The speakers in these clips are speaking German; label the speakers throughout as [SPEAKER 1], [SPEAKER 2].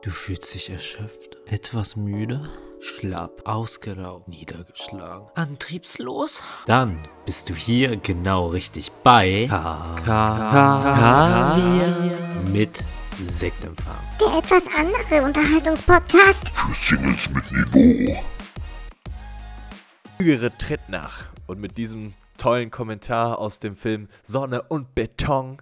[SPEAKER 1] Du fühlst dich erschöpft, etwas müde, schlapp, ausgelaugt, niedergeschlagen, antriebslos? Dann bist du hier genau richtig bei K mit Sektempfang.
[SPEAKER 2] Der etwas andere Unterhaltungspodcast.
[SPEAKER 3] Für Singles mit Niveau.
[SPEAKER 4] Zügere tritt nach. Und mit diesem tollen Kommentar aus dem Film Sonne und Beton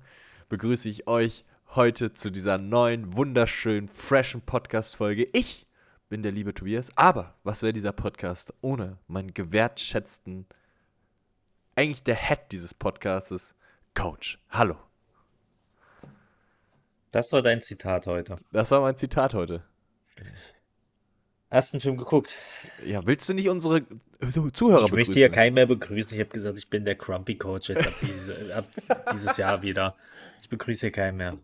[SPEAKER 4] begrüße ich euch heute zu dieser neuen, wunderschönen, freshen Podcast-Folge. Ich bin der liebe Tobias, aber was wäre dieser Podcast ohne meinen gewertschätzten, eigentlich der Head dieses Podcastes, Coach. Hallo.
[SPEAKER 5] Das war dein Zitat heute.
[SPEAKER 4] Das war mein Zitat heute.
[SPEAKER 5] Hast du einen Film geguckt?
[SPEAKER 4] Ja, willst du nicht unsere Zuhörer
[SPEAKER 5] Ich möchte hier keinen mehr begrüßen. Ich habe gesagt, ich bin der Crumpy Coach jetzt ab, diese, ab dieses Jahr wieder. Ich begrüße hier keinen mehr.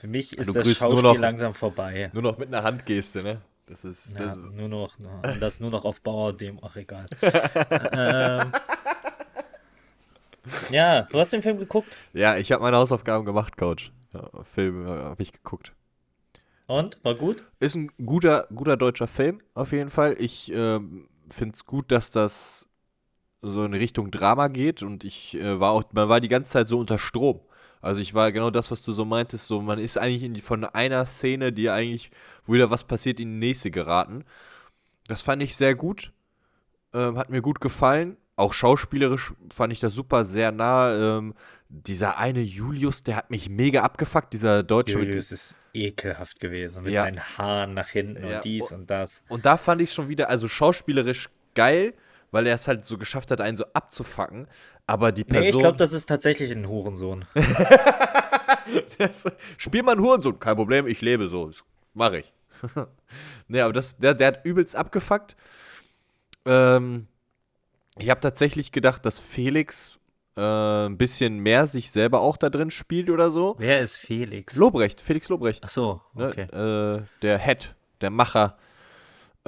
[SPEAKER 5] Für mich ist das Schauspiel
[SPEAKER 4] noch-
[SPEAKER 5] langsam vorbei.
[SPEAKER 4] Nur noch mit einer Handgeste, ne? Das ist,
[SPEAKER 5] Ja,
[SPEAKER 4] das ist
[SPEAKER 5] nur noch, das nur noch auf Bauer, dem, ach egal. ähm, ja, du hast den Film geguckt
[SPEAKER 4] Ja, ich habe meine Hausaufgaben gemacht, Coach. Ja, Film äh, habe ich geguckt.
[SPEAKER 5] und war gut?
[SPEAKER 4] Ist ein guter, guter deutscher Film, auf jeden Fall. Ich ähm, finde es gut, dass das so in Richtung Drama geht und ich äh, war auch, man war die ganze Zeit so unter Strom. Also ich war genau das, was du so meintest, so man ist eigentlich die, von einer Szene, die eigentlich, wo wieder was passiert, in die nächste geraten. Das fand ich sehr gut, ähm, hat mir gut gefallen. Auch schauspielerisch fand ich das super, sehr nah. Ähm, dieser eine Julius, der hat mich mega abgefuckt, dieser Deutsche
[SPEAKER 5] Julius ist ekelhaft gewesen mit
[SPEAKER 4] Ja.
[SPEAKER 5] seinen Haaren nach hinten
[SPEAKER 4] Ja,
[SPEAKER 5] und dies und das.
[SPEAKER 4] Und da fand ich es schon wieder, also schauspielerisch geil, weil er es halt so geschafft hat, einen so abzufacken. Aber die Person.
[SPEAKER 5] Nee, ich glaube, das ist tatsächlich ein Hurensohn.
[SPEAKER 4] das, Spiel mal einen Hurensohn, kein Problem, ich lebe so. Das Mach ich. nee, aber das, der, der hat übelst abgefuckt. Ähm, ich habe tatsächlich gedacht, dass Felix äh, ein bisschen mehr sich selber auch da drin spielt oder so.
[SPEAKER 5] Wer ist Felix?
[SPEAKER 4] Lobrecht, Felix Lobrecht.
[SPEAKER 5] Ach so,
[SPEAKER 4] ne?
[SPEAKER 5] okay.
[SPEAKER 4] äh, der Head, der Macher.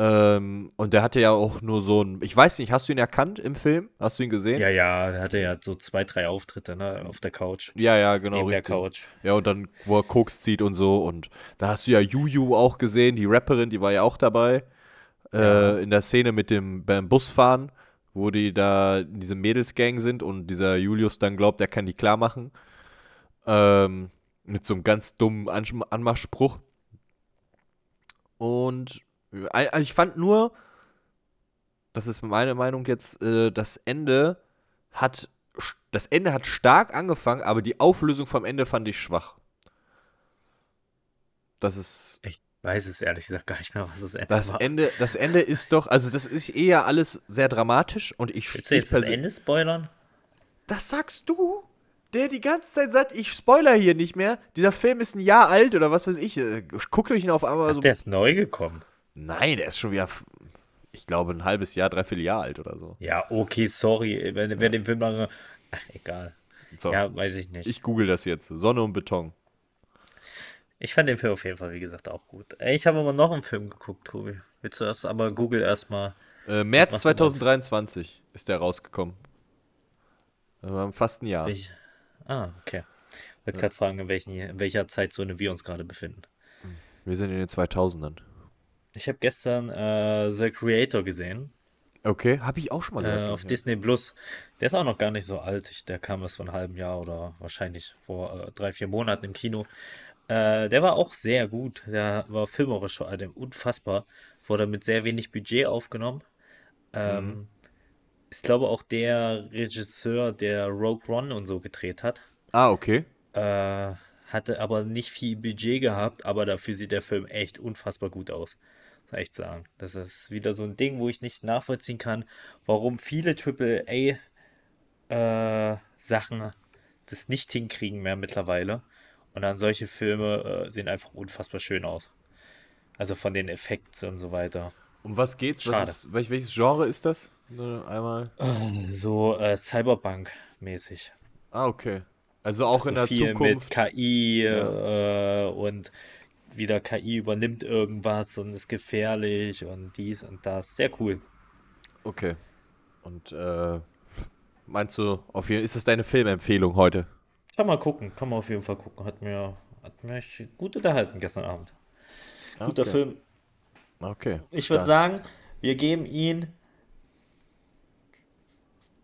[SPEAKER 4] Ähm, und der hatte ja auch nur so ein. Ich weiß nicht, hast du ihn erkannt im Film? Hast du ihn gesehen?
[SPEAKER 5] Ja, ja, er hatte ja so zwei, drei Auftritte ne, auf der Couch.
[SPEAKER 4] ja, ja, genau.
[SPEAKER 5] neben der
[SPEAKER 4] richtig.
[SPEAKER 5] Couch.
[SPEAKER 4] Ja, und dann, wo er Koks zieht und so. Und da hast du ja Juju auch gesehen, die Rapperin, die war ja auch dabei.
[SPEAKER 5] Ja.
[SPEAKER 4] Äh, in der Szene mit dem beim Busfahren, wo die da in diesem Mädelsgang sind und dieser Julius dann glaubt, er kann die klar machen. Ähm, mit so einem ganz dummen Ansch Anmachspruch. Und äh, ich fand nur, das ist meine Meinung jetzt, äh, das Ende hat das Ende hat stark angefangen, aber die Auflösung vom Ende fand ich schwach. Das ist
[SPEAKER 5] Ich weiß es ehrlich gesagt gar nicht mehr, was das Ende
[SPEAKER 4] das
[SPEAKER 5] war.
[SPEAKER 4] Ende, das Ende ist doch, also das ist eher alles sehr dramatisch und ich,
[SPEAKER 5] Willst du jetzt das Ende spoilern?
[SPEAKER 4] Das sagst du, der die ganze Zeit sagt, ich spoiler hier nicht mehr. Dieser Film ist ein Jahr alt oder was weiß ich. Äh, Guckt euch ihn auf einmal
[SPEAKER 5] Ach,
[SPEAKER 4] so.
[SPEAKER 5] der ist neu gekommen.
[SPEAKER 4] Nein, der ist schon wieder, ich glaube, ein halbes Jahr, dreiviertel Jahr alt oder so.
[SPEAKER 5] Ja, okay, sorry. Wenn, wer den Film mal. Ach, egal.
[SPEAKER 4] So,
[SPEAKER 5] Ja, weiß ich nicht. Ich,
[SPEAKER 4] ich google das jetzt. Sonne und Beton.
[SPEAKER 5] fand den Film auf jeden Fall, wie gesagt, auch gut. Ich habe aber noch einen Film geguckt, Tobi. Willst du erst, aber Google erstmal.
[SPEAKER 4] Äh, März
[SPEAKER 5] machst du das?
[SPEAKER 4] 2023 ist der rausgekommen. Äh, Wir haben fast ein Jahr.
[SPEAKER 5] Welch, ah, okay. Ich wollte gerade fragen, in, welchen, in welcher Zeitzone wir uns gerade befinden.
[SPEAKER 4] Wir sind in den 2000ern.
[SPEAKER 5] Ich habe gestern äh, The Creator gesehen.
[SPEAKER 4] Okay, habe ich auch schon mal
[SPEAKER 5] Äh,
[SPEAKER 4] gehört.
[SPEAKER 5] auf
[SPEAKER 4] ja.
[SPEAKER 5] Disney Plus. Der ist auch noch gar nicht so alt. Ich, der kam erst vor einem halben Jahr oder wahrscheinlich vor äh, drei, vier Monaten im Kino. Äh, der war auch sehr gut. Der war filmerisch vor allem unfassbar. Wurde mit sehr wenig Budget aufgenommen. Ähm,
[SPEAKER 4] Mhm.
[SPEAKER 5] Ist, glaube auch der Regisseur, der Rogue One und so gedreht hat.
[SPEAKER 4] Ah, okay.
[SPEAKER 5] Äh, hatte aber nicht viel Budget gehabt, aber dafür sieht der Film echt unfassbar gut aus. Echt sagen. Das ist wieder so ein Ding, wo ich nicht nachvollziehen kann, warum viele AAA-Sachen das nicht hinkriegen mehr mittlerweile. Und dann solche Filme äh, sehen einfach unfassbar schön aus. Also von den Effekten und so weiter.
[SPEAKER 4] Um was geht's?
[SPEAKER 5] Schade.
[SPEAKER 4] Was ist, welch, welches Genre ist das? Einmal.
[SPEAKER 5] So äh, Cyberpunk-mäßig.
[SPEAKER 4] Ah, okay. Also auch in
[SPEAKER 5] so
[SPEAKER 4] der
[SPEAKER 5] viel
[SPEAKER 4] Zukunft.
[SPEAKER 5] mit KI äh, und wieder KI übernimmt irgendwas und ist gefährlich und dies und das. Sehr cool.
[SPEAKER 4] Okay. Und äh, meinst du, auf jeden ist das deine Filmempfehlung heute?
[SPEAKER 5] Kann mal gucken, kann man auf jeden Fall gucken. Hat mir, hat mich gut unterhalten gestern Abend. Guter
[SPEAKER 4] Okay.
[SPEAKER 5] Film.
[SPEAKER 4] Okay.
[SPEAKER 5] Ich würde sagen, wir geben ihn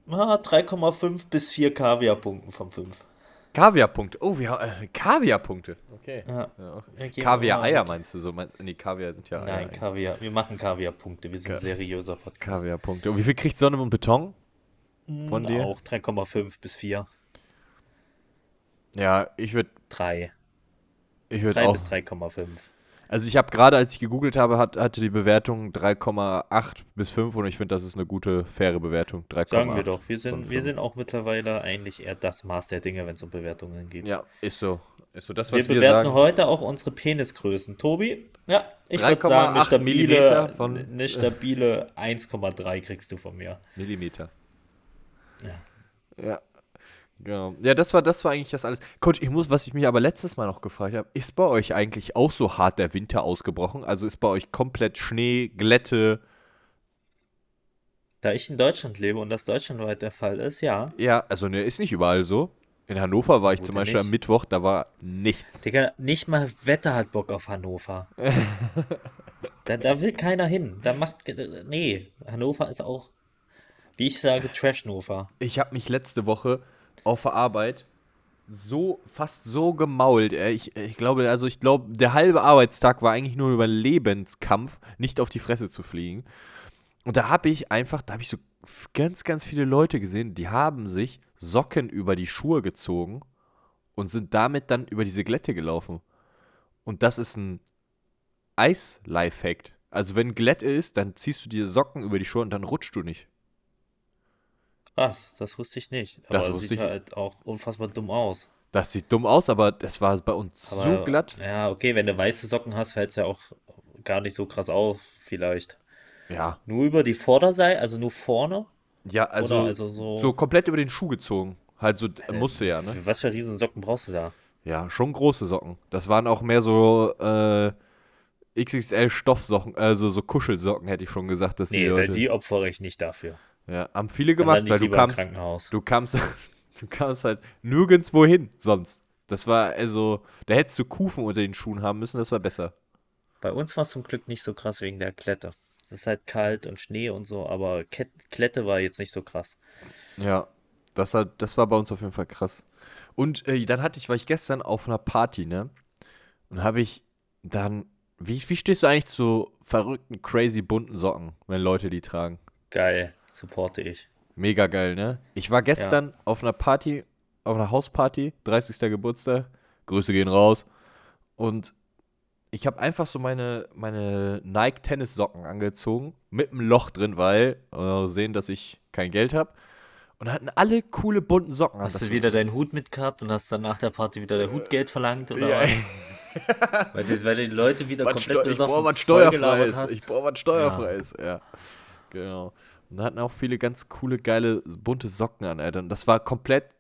[SPEAKER 5] ah, 3,5 bis 4 Kaviar-Punkten von 5.
[SPEAKER 4] Kaviarpunkte. Oh, wir haben äh, Kaviarpunkte. Okay.
[SPEAKER 5] Ja.
[SPEAKER 4] Ja, Kaviar-Eier meinst du so? Mein, nee, Kaviar sind ja Eier.
[SPEAKER 5] Nein,
[SPEAKER 4] eigentlich.
[SPEAKER 5] Kaviar. Wir machen Kaviar-Punkte. Wir sind ein seriöser Podcast.
[SPEAKER 4] Kaviarpunkte. Und wie viel kriegt Sonne und Beton von dir?
[SPEAKER 5] Auch 3,5 bis 4.
[SPEAKER 4] Ja, ich würde
[SPEAKER 5] 3.
[SPEAKER 4] ich würd
[SPEAKER 5] 3
[SPEAKER 4] auch.
[SPEAKER 5] bis 3,5.
[SPEAKER 4] Also ich habe gerade, als ich gegoogelt habe, hat, hatte die Bewertung 3,8 bis 5 und ich finde, das ist eine gute, faire Bewertung. 3,8.
[SPEAKER 5] Sagen wir doch. Wir sind, wir sind auch mittlerweile eigentlich eher das Maß der Dinge, wenn es um Bewertungen geht.
[SPEAKER 4] Ja, ist so. Ist so das,
[SPEAKER 5] wir
[SPEAKER 4] was wir,
[SPEAKER 5] bewerten
[SPEAKER 4] sagen.
[SPEAKER 5] heute auch unsere Penisgrößen. Tobi? Ja, ich würde
[SPEAKER 4] 3,8
[SPEAKER 5] sagen, eine stabile,
[SPEAKER 4] von-
[SPEAKER 5] eine stabile 1,3 kriegst du von mir.
[SPEAKER 4] Millimeter.
[SPEAKER 5] Ja.
[SPEAKER 4] Ja. Genau. Ja, das war, das war eigentlich das alles. Coach, ich muss, was ich mich aber letztes Mal noch gefragt habe, ist bei euch eigentlich auch so hart der Winter ausgebrochen? Also ist bei euch komplett Schnee, Glätte?
[SPEAKER 5] Da ich in Deutschland lebe und das deutschlandweit der Fall ist, ja.
[SPEAKER 4] Ja, also ne, ist nicht überall so. In Hannover war ich
[SPEAKER 5] Wo
[SPEAKER 4] zum Beispiel am
[SPEAKER 5] nicht?
[SPEAKER 4] Mittwoch, da war nichts.
[SPEAKER 5] Digga, nicht mal Wetter hat Bock auf Hannover. da, da will keiner hin. Da macht. Nee, Hannover ist auch, wie ich sage, Trashnover.
[SPEAKER 4] Ich habe mich letzte Woche auf der Arbeit so, fast so gemault. Ich, ich glaube, also ich glaube, der halbe Arbeitstag war eigentlich nur über Lebenskampf, nicht auf die Fresse zu fliegen. Und da habe ich einfach, da habe ich so ganz, ganz viele Leute gesehen, die haben sich Socken über die Schuhe gezogen und sind damit dann über diese Glätte gelaufen. Und das ist ein Eis-Lifehack. Also wenn Glätte ist, dann ziehst du dir Socken über die Schuhe und dann rutschst du nicht.
[SPEAKER 5] Was? Das wusste ich nicht. Aber
[SPEAKER 4] Das
[SPEAKER 5] das sieht
[SPEAKER 4] ich.
[SPEAKER 5] halt auch unfassbar dumm aus.
[SPEAKER 4] Das sieht dumm aus, aber das war bei uns
[SPEAKER 5] Aber,
[SPEAKER 4] so glatt.
[SPEAKER 5] Ja, okay, wenn du weiße Socken hast, fällt es ja auch gar nicht so krass auf, vielleicht.
[SPEAKER 4] Ja.
[SPEAKER 5] Nur über die Vorderseite, also nur vorne?
[SPEAKER 4] Ja, also,
[SPEAKER 5] also so.
[SPEAKER 4] so komplett über den Schuh gezogen. Halt so, musste ja, ne?
[SPEAKER 5] Was für riesen Socken brauchst du da?
[SPEAKER 4] Ja, schon große Socken. Das waren auch mehr so äh, XXL Stoffsocken, also so Kuschelsocken, hätte ich schon gesagt, dass die
[SPEAKER 5] Nee,
[SPEAKER 4] Leute.
[SPEAKER 5] die opfere ich nicht dafür.
[SPEAKER 4] Ja, haben viele gemacht, weil du kamst, du kamst, du kamst halt nirgendwo hin sonst. Das war also, da hättest du Kufen unter den Schuhen haben müssen, das war besser.
[SPEAKER 5] Bei uns war es zum Glück nicht so krass wegen der Klette. Es ist halt kalt und Schnee und so, aber Ket Klette war jetzt nicht so krass.
[SPEAKER 4] Ja, das, hat, das war bei uns auf jeden Fall krass. Und äh, dann hatte ich, war ich gestern auf einer Party, ne? Und habe ich dann, wie, wie stehst du eigentlich zu verrückten, crazy bunten Socken, wenn Leute die tragen?
[SPEAKER 5] Geil, supporte ich.
[SPEAKER 4] Mega geil, ne? Ich war gestern auf einer Party, auf einer Hausparty, 30. Geburtstag. Grüße gehen raus. Und ich habe einfach so meine, meine Nike Tennissocken angezogen, mit einem Loch drin, weil äh, sehen, dass ich kein Geld habe. Und hatten alle coole bunten Socken.
[SPEAKER 5] Hast du wieder deinen Hut mitgehabt und hast dann nach der Party wieder der Hutgeld verlangt oder
[SPEAKER 4] Ja.
[SPEAKER 5] was? weil, die, weil die Leute wieder
[SPEAKER 4] Was
[SPEAKER 5] komplett
[SPEAKER 4] Steu- ich brauche was Steuerfreies. Ich brauche was Steuerfreies, ja. Genau. Und da hatten auch viele ganz coole, geile, bunte Socken an, Alter. Und das war komplett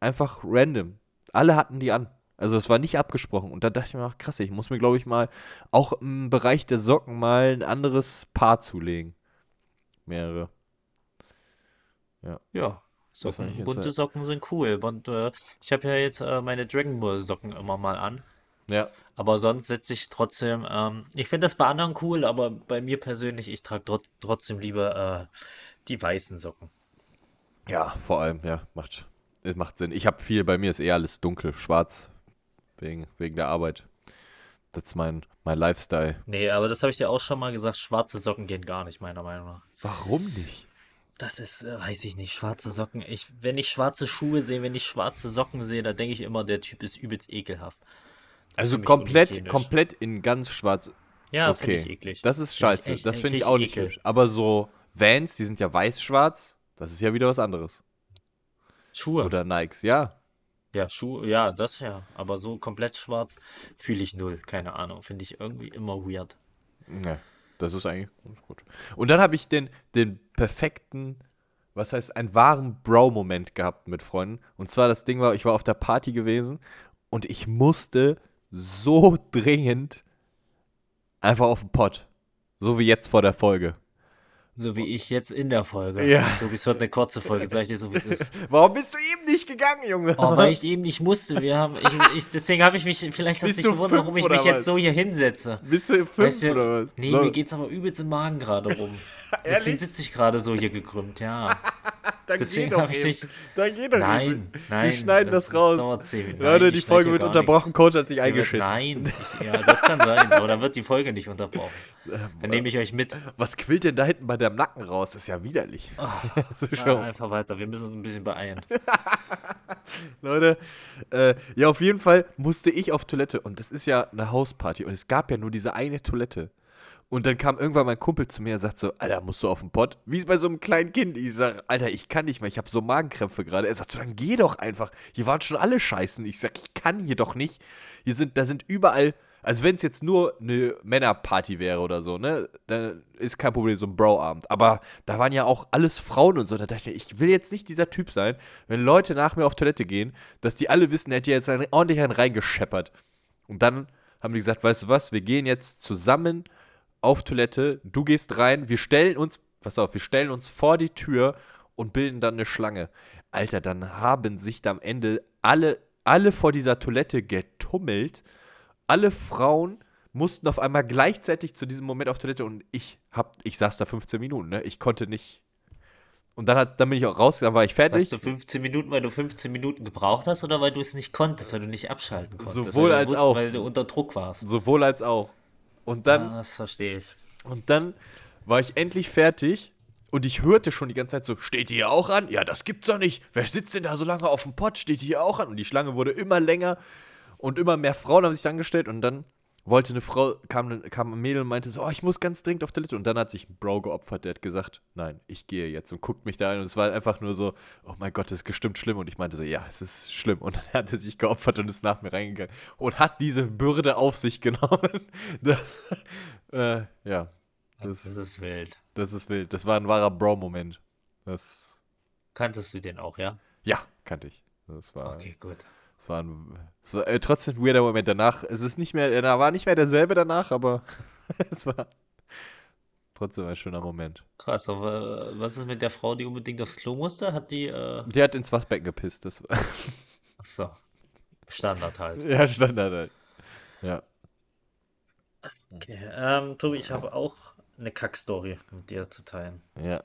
[SPEAKER 4] einfach random. Alle hatten die an. Also das war nicht abgesprochen. Und da dachte ich mir, ach krass, ich muss mir, glaube ich, mal auch im Bereich der Socken mal ein anderes Paar zulegen. Mehrere.
[SPEAKER 5] Ja,
[SPEAKER 4] fand
[SPEAKER 5] Socken, bunte
[SPEAKER 4] halt-
[SPEAKER 5] Socken sind cool. Und äh, ich habe ja jetzt äh, meine Dragon Ball Socken immer mal an.
[SPEAKER 4] Ja.
[SPEAKER 5] Aber sonst setze ich trotzdem, ähm, ich finde das bei anderen cool, aber bei mir persönlich, ich trage trot trotzdem lieber äh, die weißen Socken.
[SPEAKER 4] Ja, vor allem, ja, macht, es macht Sinn. Ich habe viel, bei mir ist eher alles dunkel, schwarz, wegen, wegen der Arbeit. Das ist mein, mein Lifestyle.
[SPEAKER 5] Nee, aber das habe ich dir auch schon mal gesagt, schwarze Socken gehen gar nicht, meiner Meinung nach.
[SPEAKER 4] Warum nicht?
[SPEAKER 5] Das ist, äh, weiß ich nicht, schwarze Socken. Ich, wenn ich schwarze Schuhe sehe, wenn ich schwarze Socken sehe, da denke ich immer, der Typ ist übelst ekelhaft.
[SPEAKER 4] Also komplett, komplett in ganz schwarz.
[SPEAKER 5] Ja, finde
[SPEAKER 4] okay.
[SPEAKER 5] ich eklig.
[SPEAKER 4] Das ist
[SPEAKER 5] Find
[SPEAKER 4] scheiße.
[SPEAKER 5] echt-
[SPEAKER 4] das finde ich auch nicht
[SPEAKER 5] ekel.
[SPEAKER 4] hübsch. Aber so Vans, die sind ja weiß-schwarz. Das ist ja wieder was anderes.
[SPEAKER 5] Schuhe.
[SPEAKER 4] Oder Nikes, ja.
[SPEAKER 5] Ja, Schuhe, ja, das ja. Aber so komplett schwarz fühle ich null. Keine Ahnung. Finde ich irgendwie immer weird.
[SPEAKER 4] Ne, das ist eigentlich ganz gut. Und dann habe ich den, den perfekten, was heißt, einen wahren Bro-Moment gehabt mit Freunden. Und zwar das Ding war, ich war auf der Party gewesen und ich musste so dringend einfach auf den Pott. So wie jetzt vor der Folge.
[SPEAKER 5] So wie ich jetzt in der Folge.
[SPEAKER 4] Ja.
[SPEAKER 5] Tobi, es wird eine kurze Folge, sag ich dir so, wie es ist.
[SPEAKER 4] Warum bist du eben nicht gegangen, Junge?
[SPEAKER 5] Oh, weil ich eben nicht musste. Wir haben, ich, ich, deswegen habe ich mich, vielleicht hast du dich gewundert, warum ich mich jetzt so hier hinsetze.
[SPEAKER 4] Bist du fünf
[SPEAKER 5] Weißt du,
[SPEAKER 4] oder was?
[SPEAKER 5] Nee,
[SPEAKER 4] So,
[SPEAKER 5] mir geht's aber übelst im Magen gerade rum. Deswegen sitze ich gerade so hier gekrümmt, ja.
[SPEAKER 4] dann
[SPEAKER 5] deswegen
[SPEAKER 4] geh doch
[SPEAKER 5] ich
[SPEAKER 4] eben.
[SPEAKER 5] dich-
[SPEAKER 4] Dann geh doch
[SPEAKER 5] Nein,
[SPEAKER 4] eben.
[SPEAKER 5] nein.
[SPEAKER 4] Wir schneiden das, raus.
[SPEAKER 5] zehn Minuten.
[SPEAKER 4] Leute, die
[SPEAKER 5] ich
[SPEAKER 4] Folge wird unterbrochen.
[SPEAKER 5] nichts.
[SPEAKER 4] Coach hat sich eingeschissen.
[SPEAKER 5] Nein, ich, ja, das kann sein, aber dann wird die Folge nicht unterbrochen. Dann nehme ich euch mit.
[SPEAKER 4] Was quillt denn da hinten bei deinem Nacken raus? Das ist ja widerlich.
[SPEAKER 5] Ah,
[SPEAKER 4] schon.
[SPEAKER 5] einfach weiter, wir müssen uns ein bisschen beeilen.
[SPEAKER 4] Leute, äh, ja, auf jeden Fall musste ich auf Toilette und das ist ja eine Hausparty und es gab ja nur diese eine Toilette. Und dann kam irgendwann mein Kumpel zu mir und sagt so, Alter, musst du auf den Pott? Wie es bei so einem kleinen Kind. Ich sag, Alter, ich kann nicht mehr, ich habe so Magenkrämpfe gerade. Er sagt so, dann geh doch einfach. Hier waren schon alle scheißen. Ich sag, ich kann hier doch nicht. Hier sind, da sind überall, also wenn es jetzt nur eine Männerparty wäre oder so, ne, dann ist kein Problem, so ein Bro-Abend. Aber da waren ja auch alles Frauen und so. Da dachte ich mir, ich will jetzt nicht dieser Typ sein, wenn Leute nach mir auf Toilette gehen, dass die alle wissen, er hätte jetzt einen, ordentlich einen reingescheppert. Und dann haben die gesagt, weißt du was, wir gehen jetzt zusammen auf Toilette, du gehst rein, wir stellen uns, pass auf, wir stellen uns vor die Tür und bilden dann eine Schlange. Alter, dann haben sich da am Ende alle, alle vor dieser Toilette getummelt. Alle Frauen mussten auf einmal gleichzeitig zu diesem Moment auf Toilette und ich hab, ich saß da 15 Minuten, ne? Ich konnte nicht. Und dann, hat, dann bin ich auch raus, dann war ich fertig.
[SPEAKER 5] Hast du 15 Minuten, weil du 15 Minuten gebraucht hast oder weil du es nicht konntest, weil du nicht abschalten konntest?
[SPEAKER 4] Sowohl als
[SPEAKER 5] wusst-
[SPEAKER 4] auch.
[SPEAKER 5] Weil du unter Druck warst.
[SPEAKER 4] Sowohl als auch. Und dann,
[SPEAKER 5] Ah, das verstehe ich.
[SPEAKER 4] Und dann war ich endlich fertig und ich hörte schon die ganze Zeit so, steht die hier auch an? Ja, das gibt's doch nicht. Wer sitzt denn da so lange auf dem Pott? Steht die hier auch an? Und die Schlange wurde immer länger und immer mehr Frauen haben sich angestellt und dann wollte eine Frau, kam, kam ein Mädel und meinte so, oh, ich muss ganz dringend auf Toilette. Und dann hat sich ein Bro geopfert, der hat gesagt, nein, ich gehe jetzt und guckt mich da an. Und es war einfach nur so, oh mein Gott, das ist bestimmt schlimm. Und ich meinte so, ja, es ist schlimm. Und dann hat er sich geopfert und ist nach mir reingegangen und hat diese Bürde auf sich genommen. Das, äh, ja,
[SPEAKER 5] Das ist wild.
[SPEAKER 4] das ist wild. Das war ein wahrer Bro-Moment. Das,
[SPEAKER 5] Kanntest du den auch, ja?
[SPEAKER 4] ja, kannte ich. Das war,
[SPEAKER 5] Okay, gut.
[SPEAKER 4] Das war, ein, das war äh, trotzdem ein weirder Moment danach. Es ist nicht mehr, er war nicht mehr derselbe danach, aber es war trotzdem ein schöner Moment.
[SPEAKER 5] Krass, aber was ist mit der Frau, die unbedingt aufs Klo musste? Hat die, äh,
[SPEAKER 4] Die hat ins Waschbecken gepisst. Das war,
[SPEAKER 5] achso, Standard halt.
[SPEAKER 4] ja, Standard halt. Ja.
[SPEAKER 5] Okay, ähm, Tobi, ich habe auch eine Kackstory mit dir zu teilen.
[SPEAKER 4] Ja.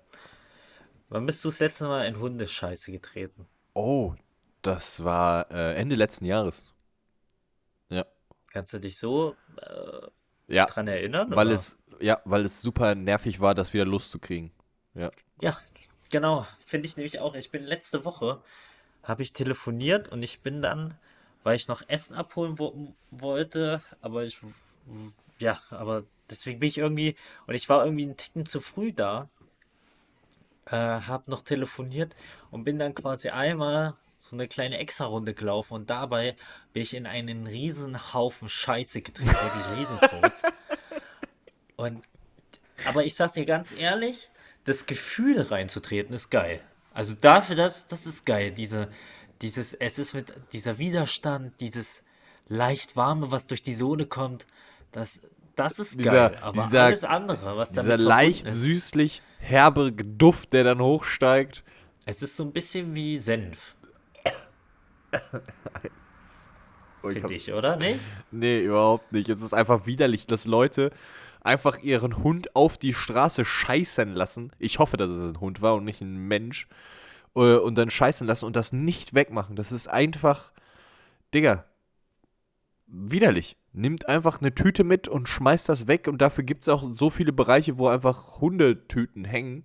[SPEAKER 5] Wann bist du das letzte Mal in Hundescheiße getreten?
[SPEAKER 4] Oh, das war äh, Ende letzten Jahres. Ja.
[SPEAKER 5] Kannst du dich so äh,
[SPEAKER 4] Ja.
[SPEAKER 5] dran erinnern?
[SPEAKER 4] Weil
[SPEAKER 5] oder?
[SPEAKER 4] es, ja, weil es super nervig war, das wieder loszukriegen. Ja.
[SPEAKER 5] Ja, genau. Finde ich nämlich auch. Ich bin letzte Woche, habe ich telefoniert und ich bin dann, weil ich noch Essen abholen wo wollte, aber ich, ja, aber deswegen bin ich irgendwie, und ich war irgendwie einen Ticken zu früh da, äh, habe noch telefoniert und bin dann quasi einmal so eine kleine Extra-Runde gelaufen und dabei bin ich in einen riesen Haufen Scheiße getreten, wirklich riesengroß. Und aber ich sag dir ganz ehrlich, das Gefühl reinzutreten ist geil. Also dafür, das, das ist geil. Diese, dieses, es ist mit dieser Widerstand, dieses leicht warme, was durch die Sohle kommt, das, das ist
[SPEAKER 4] Dieser-
[SPEAKER 5] geil. Aber
[SPEAKER 4] dieser-
[SPEAKER 5] alles andere, was
[SPEAKER 4] Dieser leicht süßlich herbe Duft, der dann hochsteigt.
[SPEAKER 5] es ist so ein bisschen wie Senf,
[SPEAKER 4] Oh, ich hab-
[SPEAKER 5] finde ich, oder? Nee?
[SPEAKER 4] Nee, überhaupt nicht. Es ist einfach widerlich, dass Leute einfach ihren Hund auf die Straße scheißen lassen. Ich hoffe, dass es ein Hund war und nicht ein Mensch. Äh, Und dann scheißen lassen und das nicht wegmachen. Das ist einfach, Digga, widerlich. Nimmt einfach eine Tüte mit und schmeißt das weg. Und dafür gibt es auch so viele Bereiche, wo einfach Hundetüten hängen.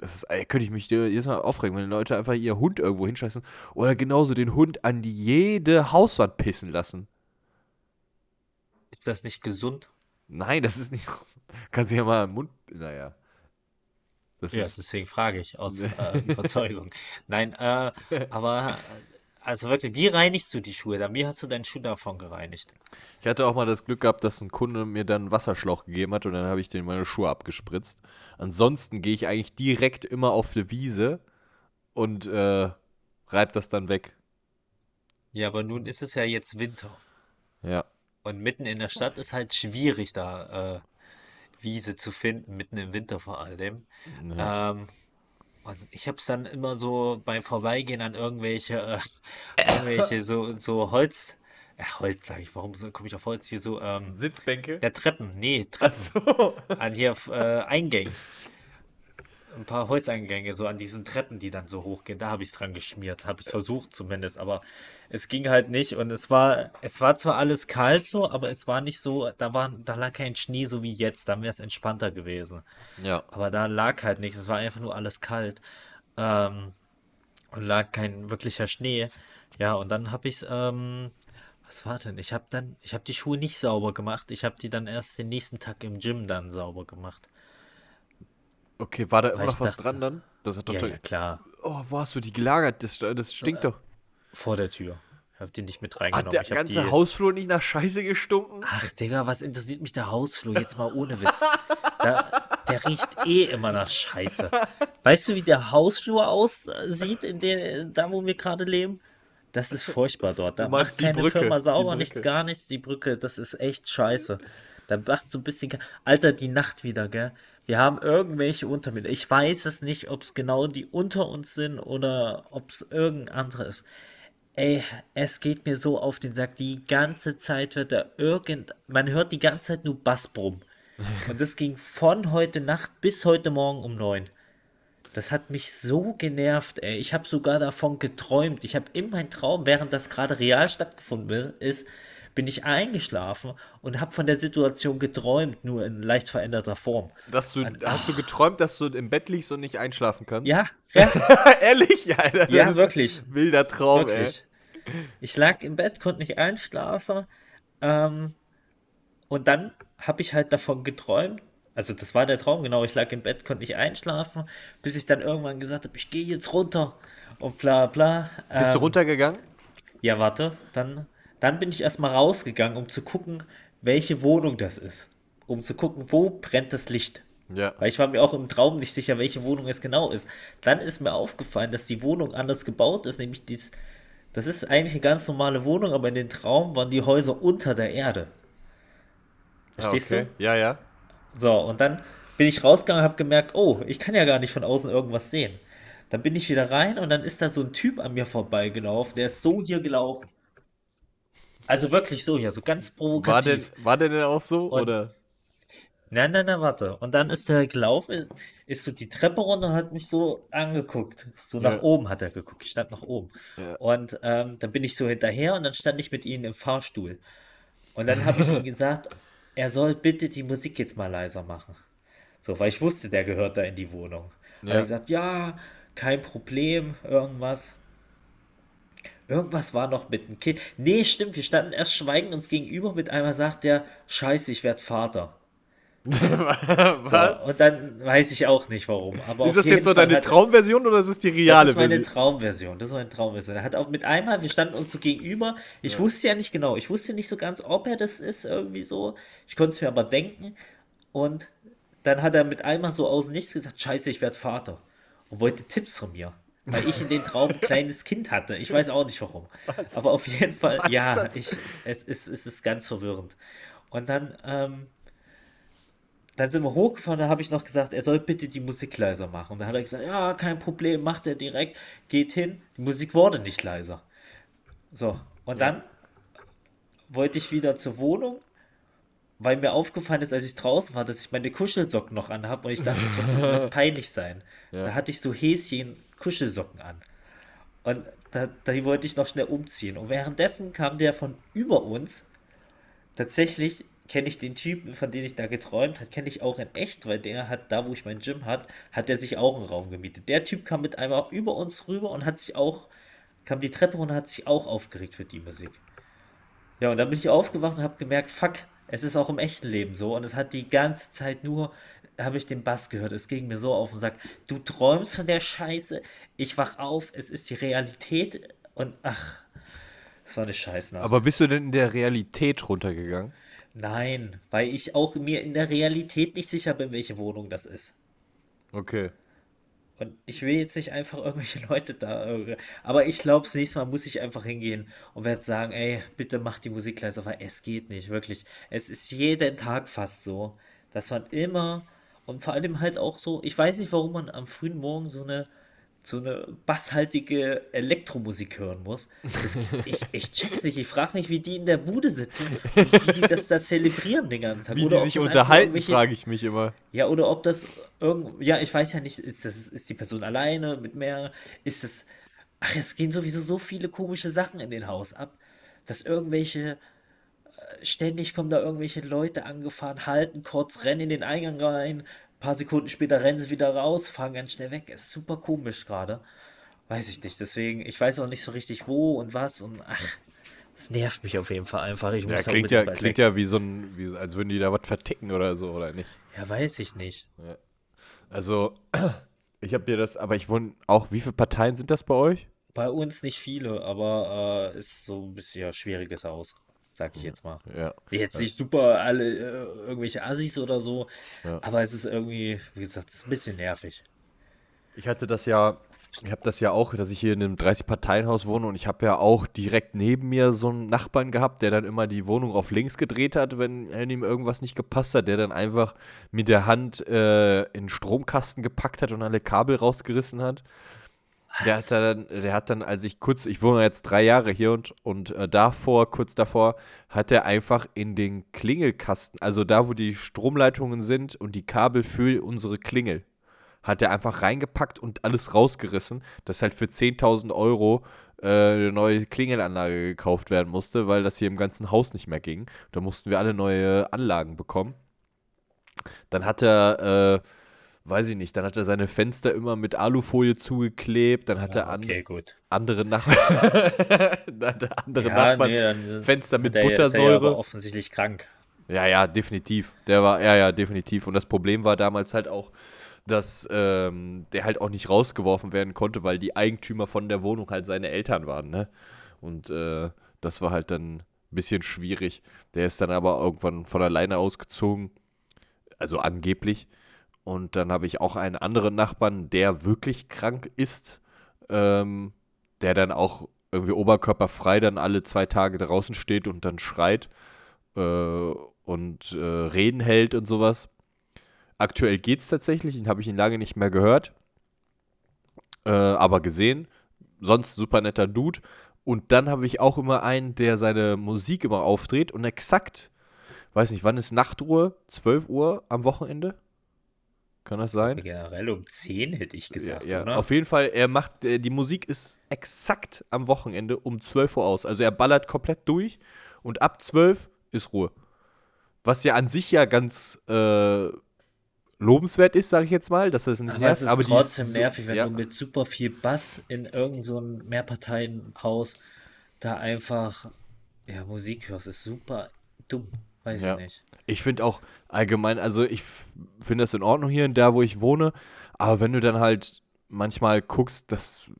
[SPEAKER 4] Das ist, ey, könnte ich mich dir jedes Mal aufregen, wenn Leute einfach ihr Hund irgendwo hinscheißen. Oder genauso den Hund an die jede Hauswand pissen lassen.
[SPEAKER 5] Ist das nicht gesund?
[SPEAKER 4] Nein, das ist nicht. Kann sich ja mal im Mund. Naja. Das
[SPEAKER 5] Ja,
[SPEAKER 4] ist.
[SPEAKER 5] deswegen frage ich aus äh, Überzeugung. Nein, äh, aber äh, also wirklich, wie reinigst du die Schuhe dann? Wie hast du deinen Schuh davon gereinigt?
[SPEAKER 4] Ich hatte auch mal das Glück gehabt, dass ein Kunde mir dann einen Wasserschlauch gegeben hat und dann habe ich den meine Schuhe abgespritzt. Ansonsten gehe ich eigentlich direkt immer auf die Wiese und äh, reib das dann weg.
[SPEAKER 5] Ja, aber nun ist es ja jetzt Winter.
[SPEAKER 4] Ja.
[SPEAKER 5] Und mitten in der Stadt ist halt schwierig da äh, Wiese zu finden, mitten im Winter vor allem.
[SPEAKER 4] Ja.
[SPEAKER 5] Ähm, und ich habe es dann immer so beim Vorbeigehen an irgendwelche, äh, irgendwelche so, so Holz, ja, Holz sage ich, warum so, komme ich auf Holz hier so, ähm,
[SPEAKER 4] Sitzbänke?
[SPEAKER 5] der Treppen, nee, Treppen,
[SPEAKER 4] Achso.
[SPEAKER 5] an hier äh, Eingängen. Ein paar Häuseingänge, so an diesen Treppen, die dann so hochgehen, da habe ich es dran geschmiert, habe ich es versucht zumindest, aber es ging halt nicht und es war, es war zwar alles kalt so, aber es war nicht so, da war, da lag kein Schnee so wie jetzt, dann wäre es entspannter gewesen.
[SPEAKER 4] Ja.
[SPEAKER 5] Aber da lag halt nichts, es war einfach nur alles kalt. Ähm, und lag kein wirklicher Schnee. Ja, und dann habe ich ähm, was war denn? Ich habe dann, ich habe die Schuhe nicht sauber gemacht. Ich habe die dann erst den nächsten Tag im Gym dann sauber gemacht.
[SPEAKER 4] Okay, war da immer noch was
[SPEAKER 5] dachte-
[SPEAKER 4] dran dann? Das hat doch.
[SPEAKER 5] Ja, ja, klar.
[SPEAKER 4] Oh, wo hast du die gelagert? Das, das stinkt doch.
[SPEAKER 5] Vor der Tür. Ich habe die nicht mit
[SPEAKER 4] Hat
[SPEAKER 5] reingenommen.
[SPEAKER 4] der
[SPEAKER 5] ich hab
[SPEAKER 4] ganze
[SPEAKER 5] die,
[SPEAKER 4] Hausflur nicht nach Scheiße gestunken?
[SPEAKER 5] Ach, Digga, was interessiert mich der Hausflur? Jetzt mal ohne Witz. Da, der riecht eh immer nach Scheiße. Weißt du, wie der Hausflur aussieht, in der, da wo wir gerade leben? Das ist furchtbar dort. Da macht keine
[SPEAKER 4] Brücke,
[SPEAKER 5] Firma sauber, nichts, gar nichts. Die Brücke, das ist echt scheiße. Da macht so ein bisschen. Alter, die Nacht wieder, gell? Wir haben irgendwelche unter mir. Ich weiß es nicht, ob es genau die unter uns sind oder ob es irgendein anderer ist. Ey, es geht mir so auf den Sack. Die ganze Zeit wird da irgend. Man hört die ganze Zeit nur Bassbrumm. Und das ging von heute Nacht bis heute Morgen um neun. Das hat mich so genervt, ey. Ich habe sogar davon geträumt. Ich habe in meinem Traum, während das gerade real stattgefunden ist, bin ich eingeschlafen und habe von der Situation geträumt, nur in leicht veränderter Form.
[SPEAKER 4] Dass du, hast du geträumt, dass du im Bett liegst und nicht einschlafen kannst?
[SPEAKER 5] Ja, ja,
[SPEAKER 4] Ehrlich? Ja, Alter,
[SPEAKER 5] ja, wirklich.
[SPEAKER 4] Wilder Traum,
[SPEAKER 5] Wirklich. Ich lag im Bett, konnte nicht einschlafen. Ähm, und dann habe ich halt davon geträumt. Also das war der Traum, genau. Ich lag im Bett, konnte nicht einschlafen, bis ich dann irgendwann gesagt habe, ich gehe jetzt runter. Und bla bla.
[SPEAKER 4] ey. Bist du
[SPEAKER 5] Ähm,
[SPEAKER 4] runtergegangen?
[SPEAKER 5] Ja, warte. Dann, dann bin ich erstmal rausgegangen, um zu gucken, welche Wohnung das ist. Um zu gucken, wo brennt das Licht.
[SPEAKER 4] Ja.
[SPEAKER 5] Weil ich war mir auch im Traum nicht sicher, welche Wohnung es genau ist. Dann ist mir aufgefallen, dass die Wohnung anders gebaut ist, nämlich dies, das ist eigentlich eine ganz normale Wohnung, aber in den Traum waren die Häuser unter der Erde. Verstehst
[SPEAKER 4] Ah, okay. Ja, ja.
[SPEAKER 5] du? So, und dann bin ich rausgegangen und habe gemerkt, oh, ich kann ja gar nicht von außen irgendwas sehen. Dann bin ich wieder rein und dann ist da so ein Typ an mir vorbeigelaufen, der ist so hier gelaufen. Also wirklich so hier, so ganz
[SPEAKER 4] War
[SPEAKER 5] provokativ.
[SPEAKER 4] der, war der denn auch so?
[SPEAKER 5] Und-
[SPEAKER 4] oder?
[SPEAKER 5] Nein, nein, nein, warte. Und dann ist er gelaufen, ist so die Treppe runter und hat mich so angeguckt. So nach
[SPEAKER 4] Ja.
[SPEAKER 5] oben hat er geguckt. Ich stand nach oben.
[SPEAKER 4] Ja.
[SPEAKER 5] Und ähm, dann bin ich so hinterher und dann stand ich mit ihm im Fahrstuhl. Und dann habe ich ihm gesagt, er soll bitte die Musik jetzt mal leiser machen. So, weil ich wusste, der gehört da in die Wohnung. Ja.
[SPEAKER 4] Ja.
[SPEAKER 5] habe ich gesagt, ja, kein Problem, irgendwas. Irgendwas war noch mit dem Kind. Nee, stimmt, wir standen erst schweigend uns gegenüber. Mit einmal sagt der, scheiße, ich werde Vater.
[SPEAKER 4] Was?
[SPEAKER 5] Und dann weiß ich auch nicht warum. Aber
[SPEAKER 4] ist das jetzt so
[SPEAKER 5] Fall
[SPEAKER 4] deine Traumversion oder ist es die
[SPEAKER 5] Das
[SPEAKER 4] reale
[SPEAKER 5] ist meine
[SPEAKER 4] Version?
[SPEAKER 5] Traumversion. Das ist meine Traumversion. Er hat auch mit einmal, wir standen uns so gegenüber. Ich wusste ja nicht genau. Ich wusste nicht so ganz, ob er das ist, irgendwie so. Ich konnte es mir aber denken. Und dann hat er mit einmal so aus dem Nichts gesagt: Scheiße, ich werde Vater. Und wollte Tipps von mir. Weil ich in den Traum ein kleines Kind hatte. Ich weiß auch nicht warum. Aber auf jeden Fall,
[SPEAKER 4] Was
[SPEAKER 5] ja, ich, es, ist, es ist ganz verwirrend. Und dann, ähm, dann sind wir hochgefahren, da habe ich noch gesagt, er soll bitte die Musik leiser machen. Und dann hat er gesagt, ja, kein Problem, macht er direkt, geht hin. Die Musik wurde nicht leiser. So, und dann wollte ich wieder zur Wohnung, weil mir aufgefallen ist, als ich draußen war, dass ich meine Kuschelsocken noch anhabe und ich dachte, das wird peinlich sein.
[SPEAKER 4] Ja.
[SPEAKER 5] Da hatte ich so Häschen Kuschelsocken an. Und da, da wollte ich noch schnell umziehen. Und währenddessen kam der von über uns. Tatsächlich kenne ich den Typen, von dem ich da geträumt habe, kenne ich auch in echt, weil der hat, da wo ich mein Gym hat, hat der sich auch einen Raum gemietet. Der Typ kam mit einmal über uns rüber und hat sich auch, kam die Treppe runter und hat sich auch aufgeregt für die Musik. Ja, und dann bin ich aufgewacht und habe gemerkt, fuck, es ist auch im echten Leben so. Und es hat die ganze Zeit nur, habe ich den Bass gehört. Es ging mir so auf und sagt, du träumst von der Scheiße. Ich wach auf, es ist die Realität. Und ach, es war eine Scheißnacht.
[SPEAKER 4] Aber bist du denn in der Realität runtergegangen?
[SPEAKER 5] Nein, weil ich auch mir in der Realität nicht sicher bin, welche Wohnung das ist.
[SPEAKER 4] Okay.
[SPEAKER 5] Und ich will jetzt nicht einfach irgendwelche Leute da. irre- Aber ich glaube, das nächste Mal muss ich einfach hingehen und werde sagen, ey, bitte mach die Musik leiser, weil es geht nicht, wirklich. Es ist jeden Tag fast so, dass man immer und vor allem halt auch so, ich weiß nicht, warum man am frühen Morgen so eine so eine basshaltige Elektromusik hören muss. Das, ich, ich check's nicht. Ich frage mich, wie die in der Bude sitzen und wie die das da zelebrieren den ganzen Tag.
[SPEAKER 4] Wie
[SPEAKER 5] Oder
[SPEAKER 4] die sich
[SPEAKER 5] das
[SPEAKER 4] unterhalten, frage ich mich immer.
[SPEAKER 5] Ja, oder ob das irgend. Ja, ich weiß ja nicht, ist, das, ist die Person alleine mit mehr? Ist es. Ach, es gehen sowieso so viele komische Sachen in den Haus ab, dass irgendwelche. Ständig kommen da irgendwelche Leute angefahren, halten kurz, rennen in den Eingang rein, paar Sekunden später rennen sie wieder raus, fahren ganz schnell weg. Ist super komisch gerade. Weiß ich nicht. Deswegen, ich weiß auch nicht so richtig wo und was und ach, es nervt mich auf jeden Fall einfach. Ich
[SPEAKER 4] Ja,
[SPEAKER 5] muss da
[SPEAKER 4] klingt ja, klingt
[SPEAKER 5] weg.
[SPEAKER 4] ja wie so ein, wie, als würden die da was verticken oder so, oder nicht?
[SPEAKER 5] Ja, weiß ich nicht.
[SPEAKER 4] Also, ich habe dir das, aber ich wohne auch, wie viele Parteien sind das bei euch?
[SPEAKER 5] Bei uns nicht viele, aber äh, ist so ein bisschen ja, schwieriges Haus, sag ich jetzt mal.
[SPEAKER 4] Ja.
[SPEAKER 5] Jetzt nicht super alle äh, irgendwelche Assis oder so,
[SPEAKER 4] Ja.
[SPEAKER 5] aber es ist irgendwie, wie gesagt, es ist ein bisschen nervig.
[SPEAKER 4] Ich hatte das ja, ich habe das ja auch, dass ich hier in einem 30-Parteien-Haus wohne und ich habe ja auch direkt neben mir so einen Nachbarn gehabt, der dann immer die Wohnung auf links gedreht hat, wenn, wenn ihm irgendwas nicht gepasst hat, der dann einfach mit der Hand äh, in den Stromkasten gepackt hat und alle Kabel rausgerissen hat. Der hat dann, der hat dann, als ich kurz, ich wohne jetzt drei Jahre hier und, und äh, davor, kurz davor, hat er einfach in den Klingelkasten, also da, wo die Stromleitungen sind und die Kabel für unsere Klingel, hat er einfach reingepackt und alles rausgerissen, dass halt für 10.000 Euro äh, eine neue Klingelanlage gekauft werden musste, weil das hier im ganzen Haus nicht mehr ging. Da mussten wir alle neue Anlagen bekommen. Dann hat er, äh, weiß ich nicht, dann hat er seine Fenster immer mit Alufolie zugeklebt, dann hat er an,
[SPEAKER 5] okay, gut.
[SPEAKER 4] andere, Nach dann hat er andere Nachbarn
[SPEAKER 5] nee,
[SPEAKER 4] Fenster mit
[SPEAKER 5] der ja
[SPEAKER 4] Buttersäure.
[SPEAKER 5] aber offensichtlich krank.
[SPEAKER 4] Ja, ja, definitiv. Der war, ja, ja, definitiv. Und das Problem war damals halt auch, dass ähm, der halt auch nicht rausgeworfen werden konnte, weil die Eigentümer von der Wohnung halt seine Eltern waren, ne? Und äh, das war halt dann ein bisschen schwierig. Der ist dann aber irgendwann von alleine ausgezogen, also angeblich. Und dann habe ich auch einen anderen Nachbarn, der wirklich krank ist, ähm, der dann auch irgendwie oberkörperfrei dann alle zwei Tage draußen steht und dann schreit äh, und äh, Reden hält und sowas. Aktuell geht's tatsächlich, den habe ich ihn lange nicht mehr gehört, äh, aber gesehen. Sonst super netter Dude. Und dann habe ich auch immer einen, der seine Musik immer aufdreht und exakt, weiß nicht, wann ist Nachtruhe? 12 Uhr am Wochenende? Kann das sein?
[SPEAKER 5] Generell um 10 hätte ich gesagt,
[SPEAKER 4] ja, ja.
[SPEAKER 5] oder?
[SPEAKER 4] Auf jeden Fall, er macht, äh, die Musik ist exakt am Wochenende um 12 Uhr aus. Also er ballert komplett durch und ab 12 ist Ruhe. Was ja an sich ja ganz äh, lobenswert ist, sage ich jetzt mal, dass das nicht
[SPEAKER 5] aber es ist
[SPEAKER 4] aber
[SPEAKER 5] trotzdem nervig, wenn
[SPEAKER 4] ja,
[SPEAKER 5] du mit super viel Bass in irgendein so Mehrparteienhaus da einfach ja, Musik hörst. Ist super dumm. Weiß
[SPEAKER 4] Ja.
[SPEAKER 5] ich nicht.
[SPEAKER 4] Ich finde auch allgemein, also ich finde das in Ordnung hier, da wo ich wohne, aber wenn du dann halt manchmal guckst, dass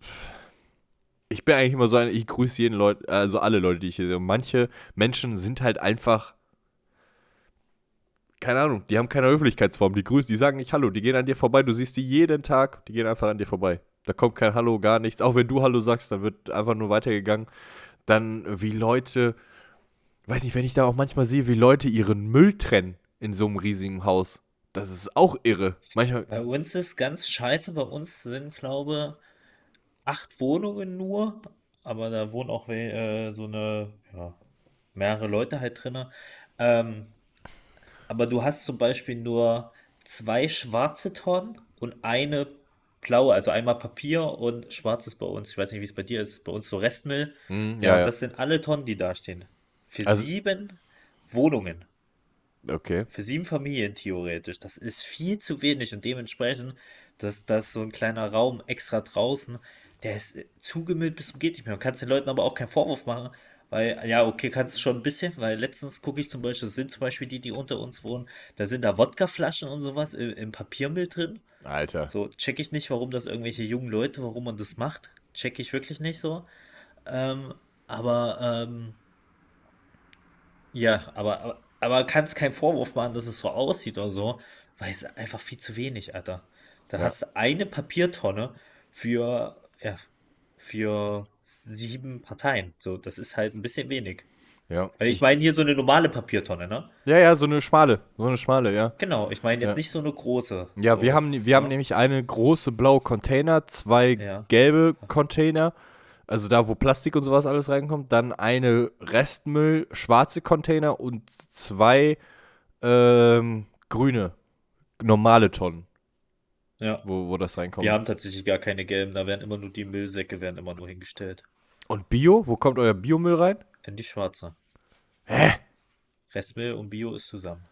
[SPEAKER 4] ich bin eigentlich immer so ein, ich grüße jeden Leute, also alle Leute, die ich hier sehe. Und manche Menschen sind halt einfach, keine Ahnung, die haben keine Höflichkeitsform, die grüßen, die sagen nicht Hallo, die gehen an dir vorbei, du siehst die jeden Tag, die gehen einfach an dir vorbei. Da kommt kein Hallo, gar nichts. Auch wenn du Hallo sagst, dann wird einfach nur weitergegangen. Dann wie Leute, weiß nicht, wenn ich da auch manchmal sehe, wie Leute ihren Müll trennen in so einem riesigen Haus. Das ist auch irre. Manchmal,
[SPEAKER 5] Bei uns ist ganz scheiße. Bei uns sind, glaube acht Wohnungen nur, aber da wohnen auch äh, so eine, ja, mehrere Leute halt drin. Ähm, aber du hast zum Beispiel nur zwei schwarze Tonnen und eine blaue, also einmal Papier und schwarzes bei uns. Ich weiß nicht, wie es bei dir ist. Bei uns so Restmüll. Ja,
[SPEAKER 4] ja, ja.
[SPEAKER 5] das sind alle Tonnen, die da stehen. Für
[SPEAKER 4] Also-
[SPEAKER 5] sieben Wohnungen.
[SPEAKER 4] okay.
[SPEAKER 5] Für sieben Familien theoretisch. Das ist viel zu wenig und dementsprechend, dass das so ein kleiner Raum extra draußen, der ist äh, zugemüllt bis zum geht nicht mehr. Du kannst den Leuten aber auch keinen Vorwurf machen, weil, ja, okay, kannst du schon ein bisschen, weil letztens gucke ich zum Beispiel, das sind zum Beispiel die, die unter uns wohnen, da sind da Wodkaflaschen und sowas im, im Papiermüll drin.
[SPEAKER 4] Alter.
[SPEAKER 5] So, check ich nicht, warum das irgendwelche jungen Leute, warum man das macht. Check ich wirklich nicht so. Ähm, aber, ähm, ja, aber, aber, aber kannst keinen Vorwurf machen, dass es so aussieht oder so, weil es einfach viel zu wenig, Alter. Da
[SPEAKER 4] Ja.
[SPEAKER 5] hast du eine Papiertonne für, ja, für sieben Parteien. So, das ist halt ein bisschen wenig.
[SPEAKER 4] Ja.
[SPEAKER 5] Also ich meine hier so eine normale Papiertonne, ne?
[SPEAKER 4] Ja, ja, so eine schmale. So eine schmale, ja.
[SPEAKER 5] Genau, ich meine jetzt
[SPEAKER 4] Ja.
[SPEAKER 5] nicht so eine große.
[SPEAKER 4] Ja,
[SPEAKER 5] so,
[SPEAKER 4] wir haben, wir haben
[SPEAKER 5] ne?
[SPEAKER 4] nämlich eine große blaue Container, zwei
[SPEAKER 5] Ja.
[SPEAKER 4] gelbe Container, also da, wo Plastik und sowas alles reinkommt, dann eine Restmüll, schwarze Container und zwei ähm, grüne, normale Tonnen,
[SPEAKER 5] Ja.
[SPEAKER 4] wo, wo das reinkommt.
[SPEAKER 5] Wir haben tatsächlich gar keine gelben, da werden immer nur die Müllsäcke werden immer nur hingestellt.
[SPEAKER 4] Und Bio? Wo kommt euer Biomüll rein?
[SPEAKER 5] In die schwarze.
[SPEAKER 4] Hä?
[SPEAKER 5] Restmüll und Bio ist zusammen.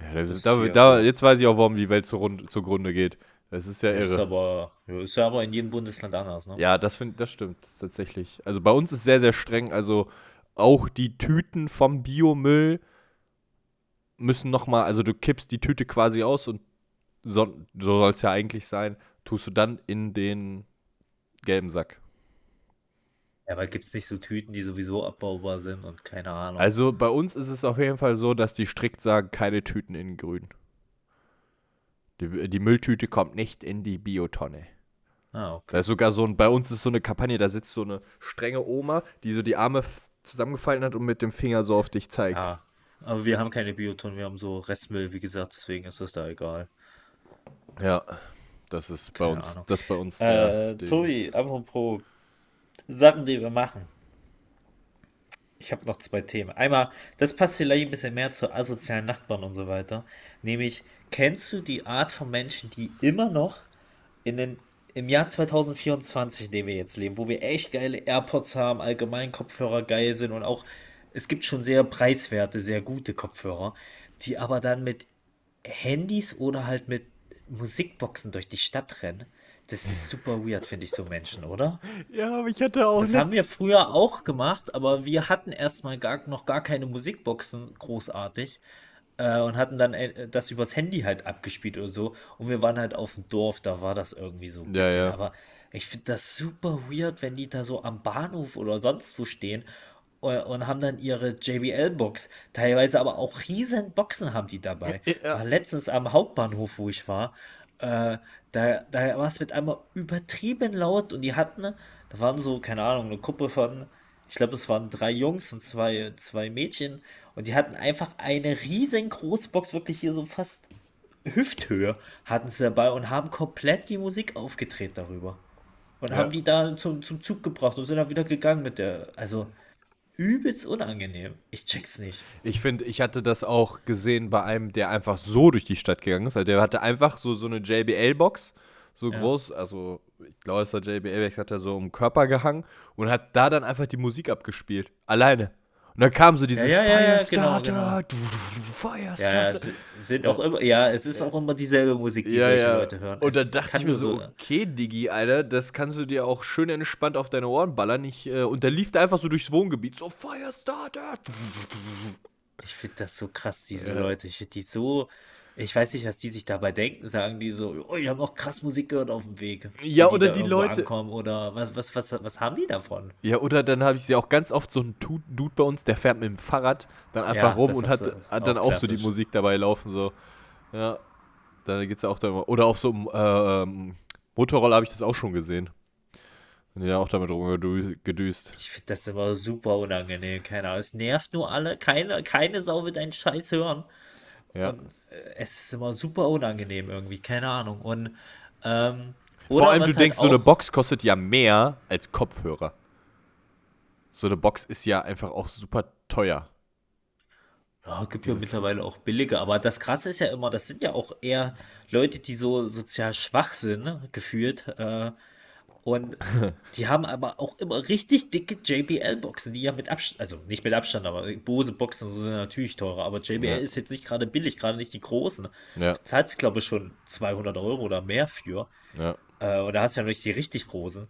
[SPEAKER 4] Ja, da, da, da, jetzt weiß ich auch, warum die Welt zugrunde, zugrunde geht. Das ist ja
[SPEAKER 5] Ist
[SPEAKER 4] irre.
[SPEAKER 5] aber, ja, ist ja aber in jedem Bundesland anders, ne?
[SPEAKER 4] Ja, das, find, das stimmt das ist tatsächlich. Also bei uns ist sehr, sehr streng. Also auch die Tüten vom Biomüll müssen nochmal, also du kippst die Tüte quasi aus und so, so soll es ja eigentlich sein, tust du dann in den gelben Sack.
[SPEAKER 5] Ja, aber gibt es nicht so Tüten, die sowieso abbaubar sind und keine Ahnung.
[SPEAKER 4] Also bei uns ist es auf jeden Fall so, dass die strikt sagen, keine Tüten in grün. Die, die Mülltüte kommt nicht in die Biotonne.
[SPEAKER 5] ah, okay.
[SPEAKER 4] Da ist sogar so ein, bei uns ist so eine Kampagne, da sitzt so eine strenge Oma, die so die Arme zusammengefalten hat und mit dem Finger so auf dich zeigt.
[SPEAKER 5] Ja, aber wir haben keine Bioton, wir haben so Restmüll, wie gesagt, deswegen ist das da egal.
[SPEAKER 4] Ja, das ist bei
[SPEAKER 5] Keine
[SPEAKER 4] uns,
[SPEAKER 5] Ahnung.
[SPEAKER 4] das ist bei uns
[SPEAKER 5] Äh,
[SPEAKER 4] die-
[SPEAKER 5] Tobi, apropos Sachen, die wir machen. Ich habe noch zwei Themen. Einmal, das passt vielleicht ein bisschen mehr zu asozialen Nachbarn und so weiter. Nämlich, kennst du die Art von Menschen, die immer noch in den, im Jahr 2024, in dem wir jetzt leben, wo wir echt geile AirPods haben, allgemein Kopfhörer geil sind und auch, es gibt schon sehr preiswerte, sehr gute Kopfhörer, die aber dann mit Handys oder halt mit Musikboxen durch die Stadt rennen. Das ist super weird, finde ich, so Menschen, oder?
[SPEAKER 4] Ja, aber ich hatte auch
[SPEAKER 5] Das haben wir früher auch gemacht, aber wir hatten erstmal gar, noch gar keine Musikboxen großartig äh, und hatten dann äh, das übers Handy halt abgespielt oder so. Und wir waren halt auf dem Dorf, da war das irgendwie so ein
[SPEAKER 4] Ja,
[SPEAKER 5] bisschen.
[SPEAKER 4] ja.
[SPEAKER 5] Aber ich finde das super weird, wenn die da so am Bahnhof oder sonst wo stehen und, und haben dann ihre JBL-Box. Teilweise aber auch riesen Boxen haben die dabei.
[SPEAKER 4] Ja.
[SPEAKER 5] Letztens am Hauptbahnhof, wo ich war, äh, da, da war es mit einmal übertrieben laut und die hatten, da waren so, keine Ahnung, eine Gruppe von, ich glaube, das waren drei Jungs und zwei, zwei Mädchen und die hatten einfach eine riesengroße Box, wirklich hier so fast Hüfthöhe hatten sie dabei und haben komplett die Musik aufgedreht darüber. Und
[SPEAKER 4] Ja.
[SPEAKER 5] haben die da zum, zum Zug gebracht und sind dann wieder gegangen mit der, also übelst unangenehm. Ich check's nicht.
[SPEAKER 4] Ich finde, ich hatte das auch gesehen bei einem, der einfach so durch die Stadt gegangen ist. Also der hatte einfach so, so eine JBL-Box, so
[SPEAKER 5] Ja.
[SPEAKER 4] groß, also ich glaube, es war JBL, hat er so um den Körper gehangen und hat da dann einfach die Musik abgespielt. Alleine. Und dann kam so dieses
[SPEAKER 5] Ja, ja, ja, ja,
[SPEAKER 4] Firestarter,
[SPEAKER 5] genau,
[SPEAKER 4] du, Firestarter.
[SPEAKER 5] Ja, sind auch immer, ja, es ist auch immer dieselbe Musik, die
[SPEAKER 4] Ja,
[SPEAKER 5] solche
[SPEAKER 4] ja.
[SPEAKER 5] Leute hören.
[SPEAKER 4] Und dann dachte ich mir so, okay, Digi, Alter, das kannst du dir auch schön entspannt auf deine Ohren ballern. Ich, äh, und der lief da einfach so durchs Wohngebiet, so Firestarter.
[SPEAKER 5] Ich finde das so krass, diese. Leute. Ich finde die so. Ich weiß nicht, was die sich dabei denken. Sagen die so, oh, ich habe auch krass Musik gehört auf dem Weg.
[SPEAKER 4] Ja,
[SPEAKER 5] Wenn
[SPEAKER 4] oder die Leute-
[SPEAKER 5] Ankommen, oder was, was, was, was haben die davon?
[SPEAKER 4] Ja, oder dann habe ich sie auch ganz oft so einen Dude bei uns, der fährt mit dem Fahrrad dann einfach
[SPEAKER 5] Ja,
[SPEAKER 4] rum und hat, hat dann
[SPEAKER 5] auch
[SPEAKER 4] auch so die. Musik dabei laufen, so. Ja. Da geht's ja auch da immer. Oder auf so einem ähm, Motorroller habe ich das auch schon gesehen. Und ja, auch damit rumgedüst.
[SPEAKER 5] Ich finde das immer super unangenehm. Keine Ahnung. Es nervt nur alle. Keine, keine Sau wird einen Scheiß hören.
[SPEAKER 4] Ja.
[SPEAKER 5] Und äh, es ist immer super unangenehm irgendwie. Keine Ahnung. Und ähm,
[SPEAKER 4] Vor allem, du
[SPEAKER 5] halt
[SPEAKER 4] denkst, so eine Box kostet ja mehr als Kopfhörer. So eine Box ist ja einfach auch super teuer.
[SPEAKER 5] Ja, gibt ja mittlerweile auch billige, aber das Krasse ist ja immer, das sind ja auch eher Leute, die so sozial schwach sind, ne, gefühlt. Äh, und die haben aber auch immer richtig dicke JBL-Boxen, die ja mit Abstand, also nicht mit Abstand, aber Bose-Boxen so sind natürlich teurer, aber JBL
[SPEAKER 4] Ja.
[SPEAKER 5] ist jetzt nicht gerade billig, gerade nicht die großen.
[SPEAKER 4] Ja,
[SPEAKER 5] Zahlst, glaube ich, schon 200 Euro oder mehr für.
[SPEAKER 4] ja.
[SPEAKER 5] Äh, und da hast du ja noch nicht die richtig großen.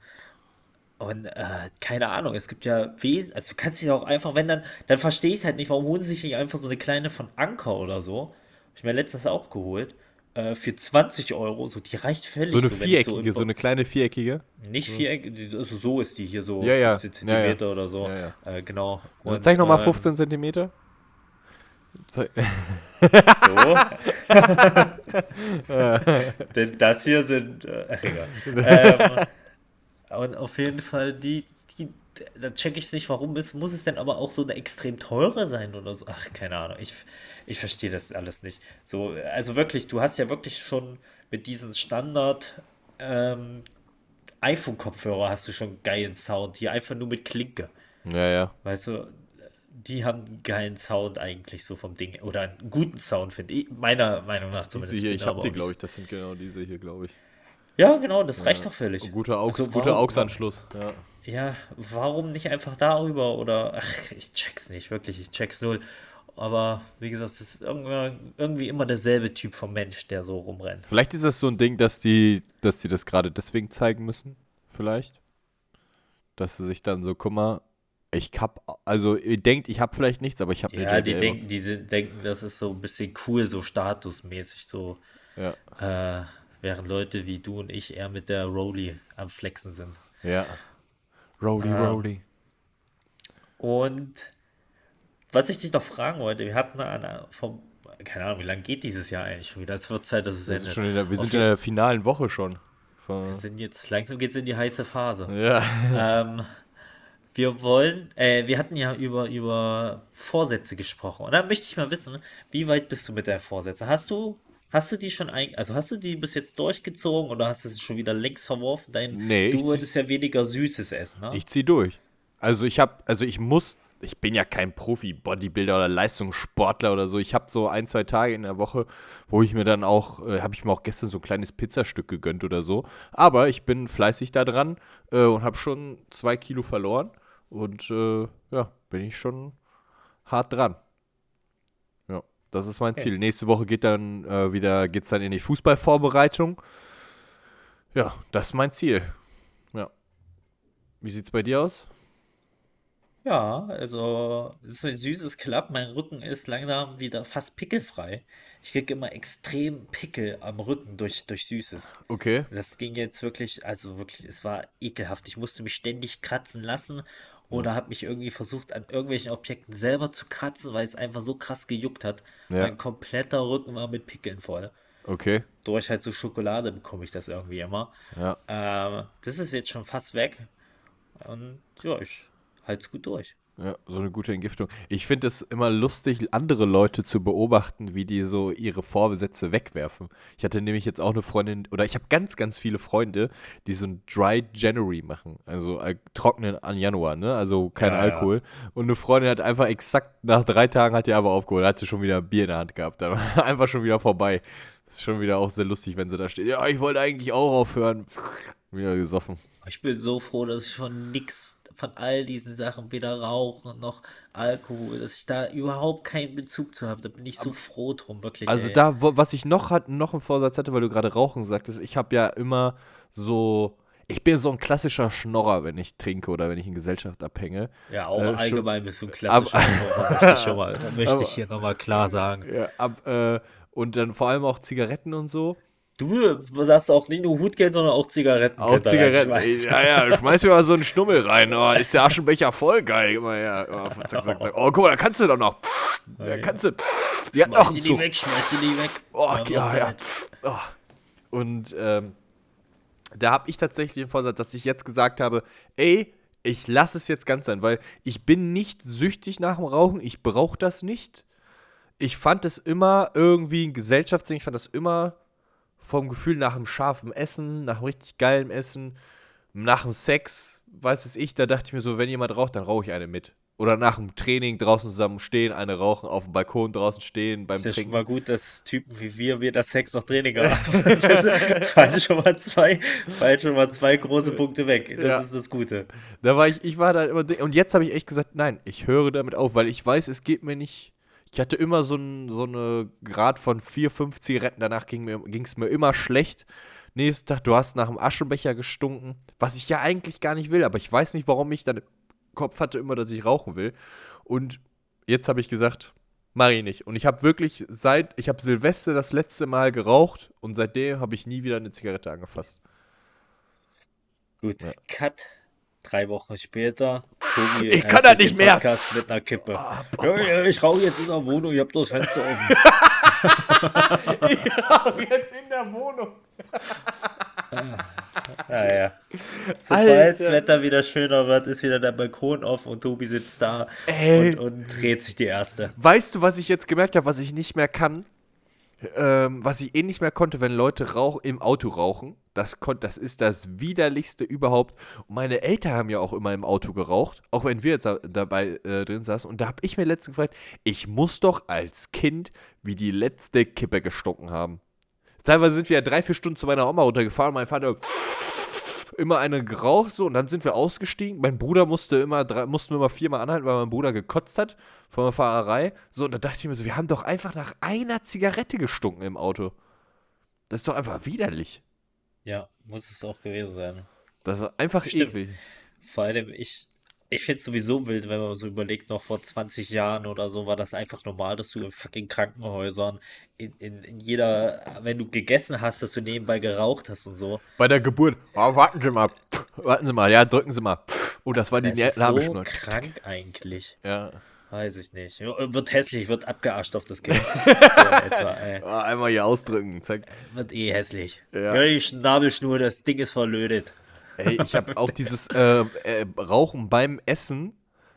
[SPEAKER 5] Und äh, keine Ahnung, es gibt ja Wesen, also du kannst dich auch einfach, wenn dann, dann verstehe ich es halt nicht, warum holen sie sich nicht einfach so eine kleine von Anker oder so. Hab ich mir letztes auch geholt. Äh, für 20 Euro, so die reicht völlig.
[SPEAKER 4] So eine
[SPEAKER 5] ich
[SPEAKER 4] viereckige,
[SPEAKER 5] im-
[SPEAKER 4] so eine kleine viereckige.
[SPEAKER 5] Nicht viereckig, also so ist die hier so
[SPEAKER 4] Ja, ja.
[SPEAKER 5] 15
[SPEAKER 4] Ja, ja.
[SPEAKER 5] Zentimeter oder so.
[SPEAKER 4] Ja,
[SPEAKER 5] Äh, genau.
[SPEAKER 4] Und
[SPEAKER 5] Und,
[SPEAKER 4] Zeig nochmal
[SPEAKER 5] ähm,
[SPEAKER 4] 15 Zentimeter.
[SPEAKER 5] So. Denn das hier sind. Äh, egal. ähm, und auf jeden Fall, die, die da check ich nicht, warum es, muss es denn aber auch so eine extrem teure sein oder so? Ach, keine Ahnung, ich, ich verstehe das alles nicht. So, also wirklich, du hast ja wirklich schon mit diesen Standard ähm, iPhone-Kopfhörer hast du schon geilen Sound, hier einfach nur mit Klinke.
[SPEAKER 4] Ja, ja.
[SPEAKER 5] Weißt du, die haben einen geilen Sound eigentlich so vom Ding. Oder einen guten Sound, finde ich. Meiner Meinung nach
[SPEAKER 4] Diese
[SPEAKER 5] zumindest.
[SPEAKER 4] hier,
[SPEAKER 5] bin
[SPEAKER 4] ich habe die, glaube ich. Das sind genau diese hier, glaube ich.
[SPEAKER 5] Ja, genau, das reicht doch völlig.
[SPEAKER 4] Guter, Aux,
[SPEAKER 5] Also
[SPEAKER 4] guter AUX-Anschluss. Ja.
[SPEAKER 5] Ja, warum nicht einfach darüber? Oder, ach, ich check's nicht, wirklich, ich check's null. Aber wie gesagt, es ist irgendwie, immer derselbe Typ von Mensch, der so rumrennt.
[SPEAKER 4] Vielleicht ist das so ein Ding, dass die, dass die das gerade deswegen zeigen müssen. Vielleicht. Dass sie sich dann so, guck mal, ich hab, also ihr denkt, ich habe vielleicht nichts, aber ich habe eine
[SPEAKER 5] Ja, die denken, die sind, denken, das ist so ein bisschen cool, so statusmäßig, so.
[SPEAKER 4] Ja,
[SPEAKER 5] Äh, während Leute wie du und ich eher mit der Rolli am Flexen sind.
[SPEAKER 4] ja. Rolly,
[SPEAKER 5] Ja.
[SPEAKER 4] Rolly.
[SPEAKER 5] Und was ich dich noch fragen wollte, wir hatten eine, vom, keine Ahnung, wie lange geht dieses Jahr eigentlich schon wieder? Es wird Zeit, dass es
[SPEAKER 4] Wir
[SPEAKER 5] endet.
[SPEAKER 4] sind, schon in der, wir
[SPEAKER 5] Auf
[SPEAKER 4] sind in der finalen Woche schon.
[SPEAKER 5] Wir sind jetzt, langsam geht's in die heiße Phase.
[SPEAKER 4] Ja.
[SPEAKER 5] ähm, wir wollen, äh, wir hatten ja über, über Vorsätze gesprochen. Und da möchte ich mal wissen, wie weit bist du mit deinen Vorsätzen? Hast du, hast du die schon ein, also hast du die bis jetzt durchgezogen oder hast du sie schon wieder längst verworfen? Dein,
[SPEAKER 4] Nee, ich
[SPEAKER 5] du wolltest ja weniger Süßes essen, ne?
[SPEAKER 4] Ich zieh durch. Also ich habe, also ich muss, ich bin ja kein Profi-Bodybuilder oder Leistungssportler oder so. Ich habe so ein, zwei Tage in der Woche, wo ich mir dann auch, äh, habe ich mir auch gestern so ein kleines Pizzastück gegönnt oder so. Aber ich bin fleißig da dran äh, und habe schon zwei Kilo verloren. Und äh, ja, bin ich schon hart dran. Ja, das ist mein
[SPEAKER 5] Okay.
[SPEAKER 4] Ziel. Nächste Woche geht dann äh, wieder, geht's dann in die Fußballvorbereitung. Ja, das ist mein Ziel. Ja. Wie sieht's bei dir aus?
[SPEAKER 5] Ja, also es ist ein süßes Klapp. Mein Rücken ist langsam wieder fast pickelfrei. Ich kriege immer extrem Pickel am Rücken durch, durch Süßes.
[SPEAKER 4] Okay.
[SPEAKER 5] Das ging jetzt wirklich, also wirklich, es war ekelhaft. Ich musste mich ständig kratzen lassen oder habe mich irgendwie versucht, an irgendwelchen Objekten selber zu kratzen, weil es einfach so krass gejuckt hat.
[SPEAKER 4] Ja.
[SPEAKER 5] Mein kompletter Rücken war mit Pickeln voll.
[SPEAKER 4] Okay.
[SPEAKER 5] Durch halt so Schokolade bekomme ich das irgendwie immer.
[SPEAKER 4] Ja.
[SPEAKER 5] Ähm, das ist jetzt schon fast weg. Und ja, ich halte es gut durch.
[SPEAKER 4] Ja, so eine gute Entgiftung. Ich finde es immer lustig, andere Leute zu beobachten, wie die so ihre Vorsätze wegwerfen. Ich hatte nämlich jetzt auch eine Freundin, oder ich habe ganz, ganz viele Freunde, die so ein Dry January machen. Also äh, trocknen an Januar, ne? Also kein
[SPEAKER 5] Ja, ja.
[SPEAKER 4] Alkohol. Und eine Freundin hat einfach exakt nach drei Tagen hat die aber aufgeholt, hatte schon wieder Bier in der Hand gehabt. Dann war einfach schon wieder vorbei. Das ist schon wieder auch sehr lustig, wenn sie da steht. Ja, ich wollte eigentlich auch aufhören. Wieder gesoffen.
[SPEAKER 5] Ich bin so froh, dass ich von nix, von all diesen Sachen, weder Rauchen noch Alkohol, dass ich da überhaupt keinen Bezug zu habe. Da bin ich so froh drum, wirklich.
[SPEAKER 4] Also
[SPEAKER 5] ey.
[SPEAKER 4] da, wo, was ich noch hat, noch einen Vorsatz hatte, weil du gerade Rauchen sagtest, ich habe ja immer so, ich bin so ein klassischer Schnorrer, wenn ich trinke oder wenn ich in Gesellschaft abhänge.
[SPEAKER 5] Ja, auch
[SPEAKER 4] Äh, schon-
[SPEAKER 5] allgemein bist du ein klassischer
[SPEAKER 4] Aber-
[SPEAKER 5] Raucher, möchte ich schon mal, möchte
[SPEAKER 4] Aber-
[SPEAKER 5] ich hier nochmal klar sagen.
[SPEAKER 4] Ja, ab, äh, und dann vor allem auch Zigaretten und so.
[SPEAKER 5] Du sagst auch nicht nur Hutgeld, sondern auch Zigaretten.
[SPEAKER 4] Auch Zigaretten. Ja, ja, schmeiß mir mal so einen Schnummel rein. Oh, ist der Aschenbecher voll geil. Immer her. Oh, zack, zack, zack. oh guck mal, da kannst du doch noch. Pff, da kannst du. Pff, die hat noch
[SPEAKER 5] Schmeiß
[SPEAKER 4] einen
[SPEAKER 5] die
[SPEAKER 4] Zug.
[SPEAKER 5] weg, schmeiß die nie weg.
[SPEAKER 4] Oh, ja, ja.
[SPEAKER 5] halt-
[SPEAKER 4] Oh. Und ähm, da habe ich tatsächlich den Vorsatz, dass ich jetzt gesagt habe, ey, ich lasse es jetzt ganz sein, weil ich bin nicht süchtig nach dem Rauchen, ich brauche das nicht. Ich fand es immer irgendwie ein Gesellschaftsding, ich fand das immer vom Gefühl nach einem scharfen Essen, nach einem richtig geilem Essen, nach dem Sex, weiß es ich, da dachte ich mir so, wenn jemand raucht, dann rauche ich eine mit. Oder nach dem Training draußen zusammen stehen, eine rauchen, auf dem Balkon draußen stehen, beim
[SPEAKER 5] Ist ja schon
[SPEAKER 4] Trinken.
[SPEAKER 5] mal gut, dass Typen wie wir weder Sex noch Training haben. Fallen schon mal zwei, fallen schon mal zwei große Punkte weg. Das
[SPEAKER 4] Ja.
[SPEAKER 5] ist das Gute.
[SPEAKER 4] Da war ich, ich war da immer, und jetzt habe ich echt gesagt, nein, ich höre damit auf, weil ich weiß, es geht mir nicht. Ich hatte immer so, ein, so eine Grad von vier, fünf Zigaretten, danach ging es mir immer schlecht. Nächsten Tag, du hast nach dem Aschenbecher gestunken, was ich ja eigentlich gar nicht will, aber ich weiß nicht, warum ich dann im Kopf hatte immer, dass ich rauchen will. Und jetzt habe ich gesagt, mach ich nicht. Und ich habe wirklich seit, ich habe Silvester das letzte Mal geraucht und seitdem habe ich nie wieder eine Zigarette angefasst.
[SPEAKER 5] Gut, Cut. Drei Wochen später. Tobi
[SPEAKER 4] Ich kann da
[SPEAKER 5] führt
[SPEAKER 4] nicht mehr.
[SPEAKER 5] Podcast mit einer Kippe. ja, ja, ich rauche jetzt in der Wohnung, ich habe das Fenster offen.
[SPEAKER 4] Ich rauche jetzt in der Wohnung.
[SPEAKER 5] Naja. Sobald das. Wetter wieder schöner wird, ist wieder der Balkon offen und Tobi sitzt da und, und dreht sich die erste.
[SPEAKER 4] Weißt du, was ich jetzt gemerkt habe, was ich nicht mehr kann? Ähm, was ich eh nicht mehr konnte, wenn Leute rauch im Auto rauchen. Das, das ist das widerlichste überhaupt. Und meine Eltern haben ja auch immer im Auto geraucht, auch wenn wir jetzt da- dabei äh, drin saßen. Und da habe ich mir letztens gefragt, ich muss doch als Kind wie die letzte Kippe gestunken haben. Teilweise sind wir ja drei, vier Stunden zu meiner Oma runtergefahren. Mein Vater immer eine geraucht so und dann sind wir ausgestiegen. Mein Bruder musste immer drei, mussten wir immer viermal anhalten, weil mein Bruder gekotzt hat von der Fahrerei. So und da dachte ich mir so, wir haben doch einfach nach einer Zigarette gestunken im Auto. Das ist doch einfach widerlich.
[SPEAKER 5] Ja, muss es auch gewesen sein.
[SPEAKER 4] Das ist einfach
[SPEAKER 5] Stimmt.
[SPEAKER 4] eklig.
[SPEAKER 5] Vor allem, ich, ich finde es sowieso wild, wenn man so überlegt, noch vor 20 Jahren oder so war das einfach normal, dass du in fucking Krankenhäusern, in, in, in jeder, wenn du gegessen hast, dass du nebenbei geraucht hast und so.
[SPEAKER 4] Bei der Geburt, oh, warten Sie mal, Pff, warten Sie mal, ja, drücken Sie mal. Oh, das war die
[SPEAKER 5] Das ist so
[SPEAKER 4] Nabelschnur.
[SPEAKER 5] krank eigentlich.
[SPEAKER 4] Ja.
[SPEAKER 5] Weiß ich nicht. Wird hässlich, wird abgeascht auf das Kind. so etwa,
[SPEAKER 4] einmal hier ausdrücken. Zack.
[SPEAKER 5] Wird eh hässlich.
[SPEAKER 4] Ja.
[SPEAKER 5] Ja. die Schnabelschnur, das Ding ist verlötet.
[SPEAKER 4] Ey, ich habe auch dieses äh, äh, Rauchen beim Essen,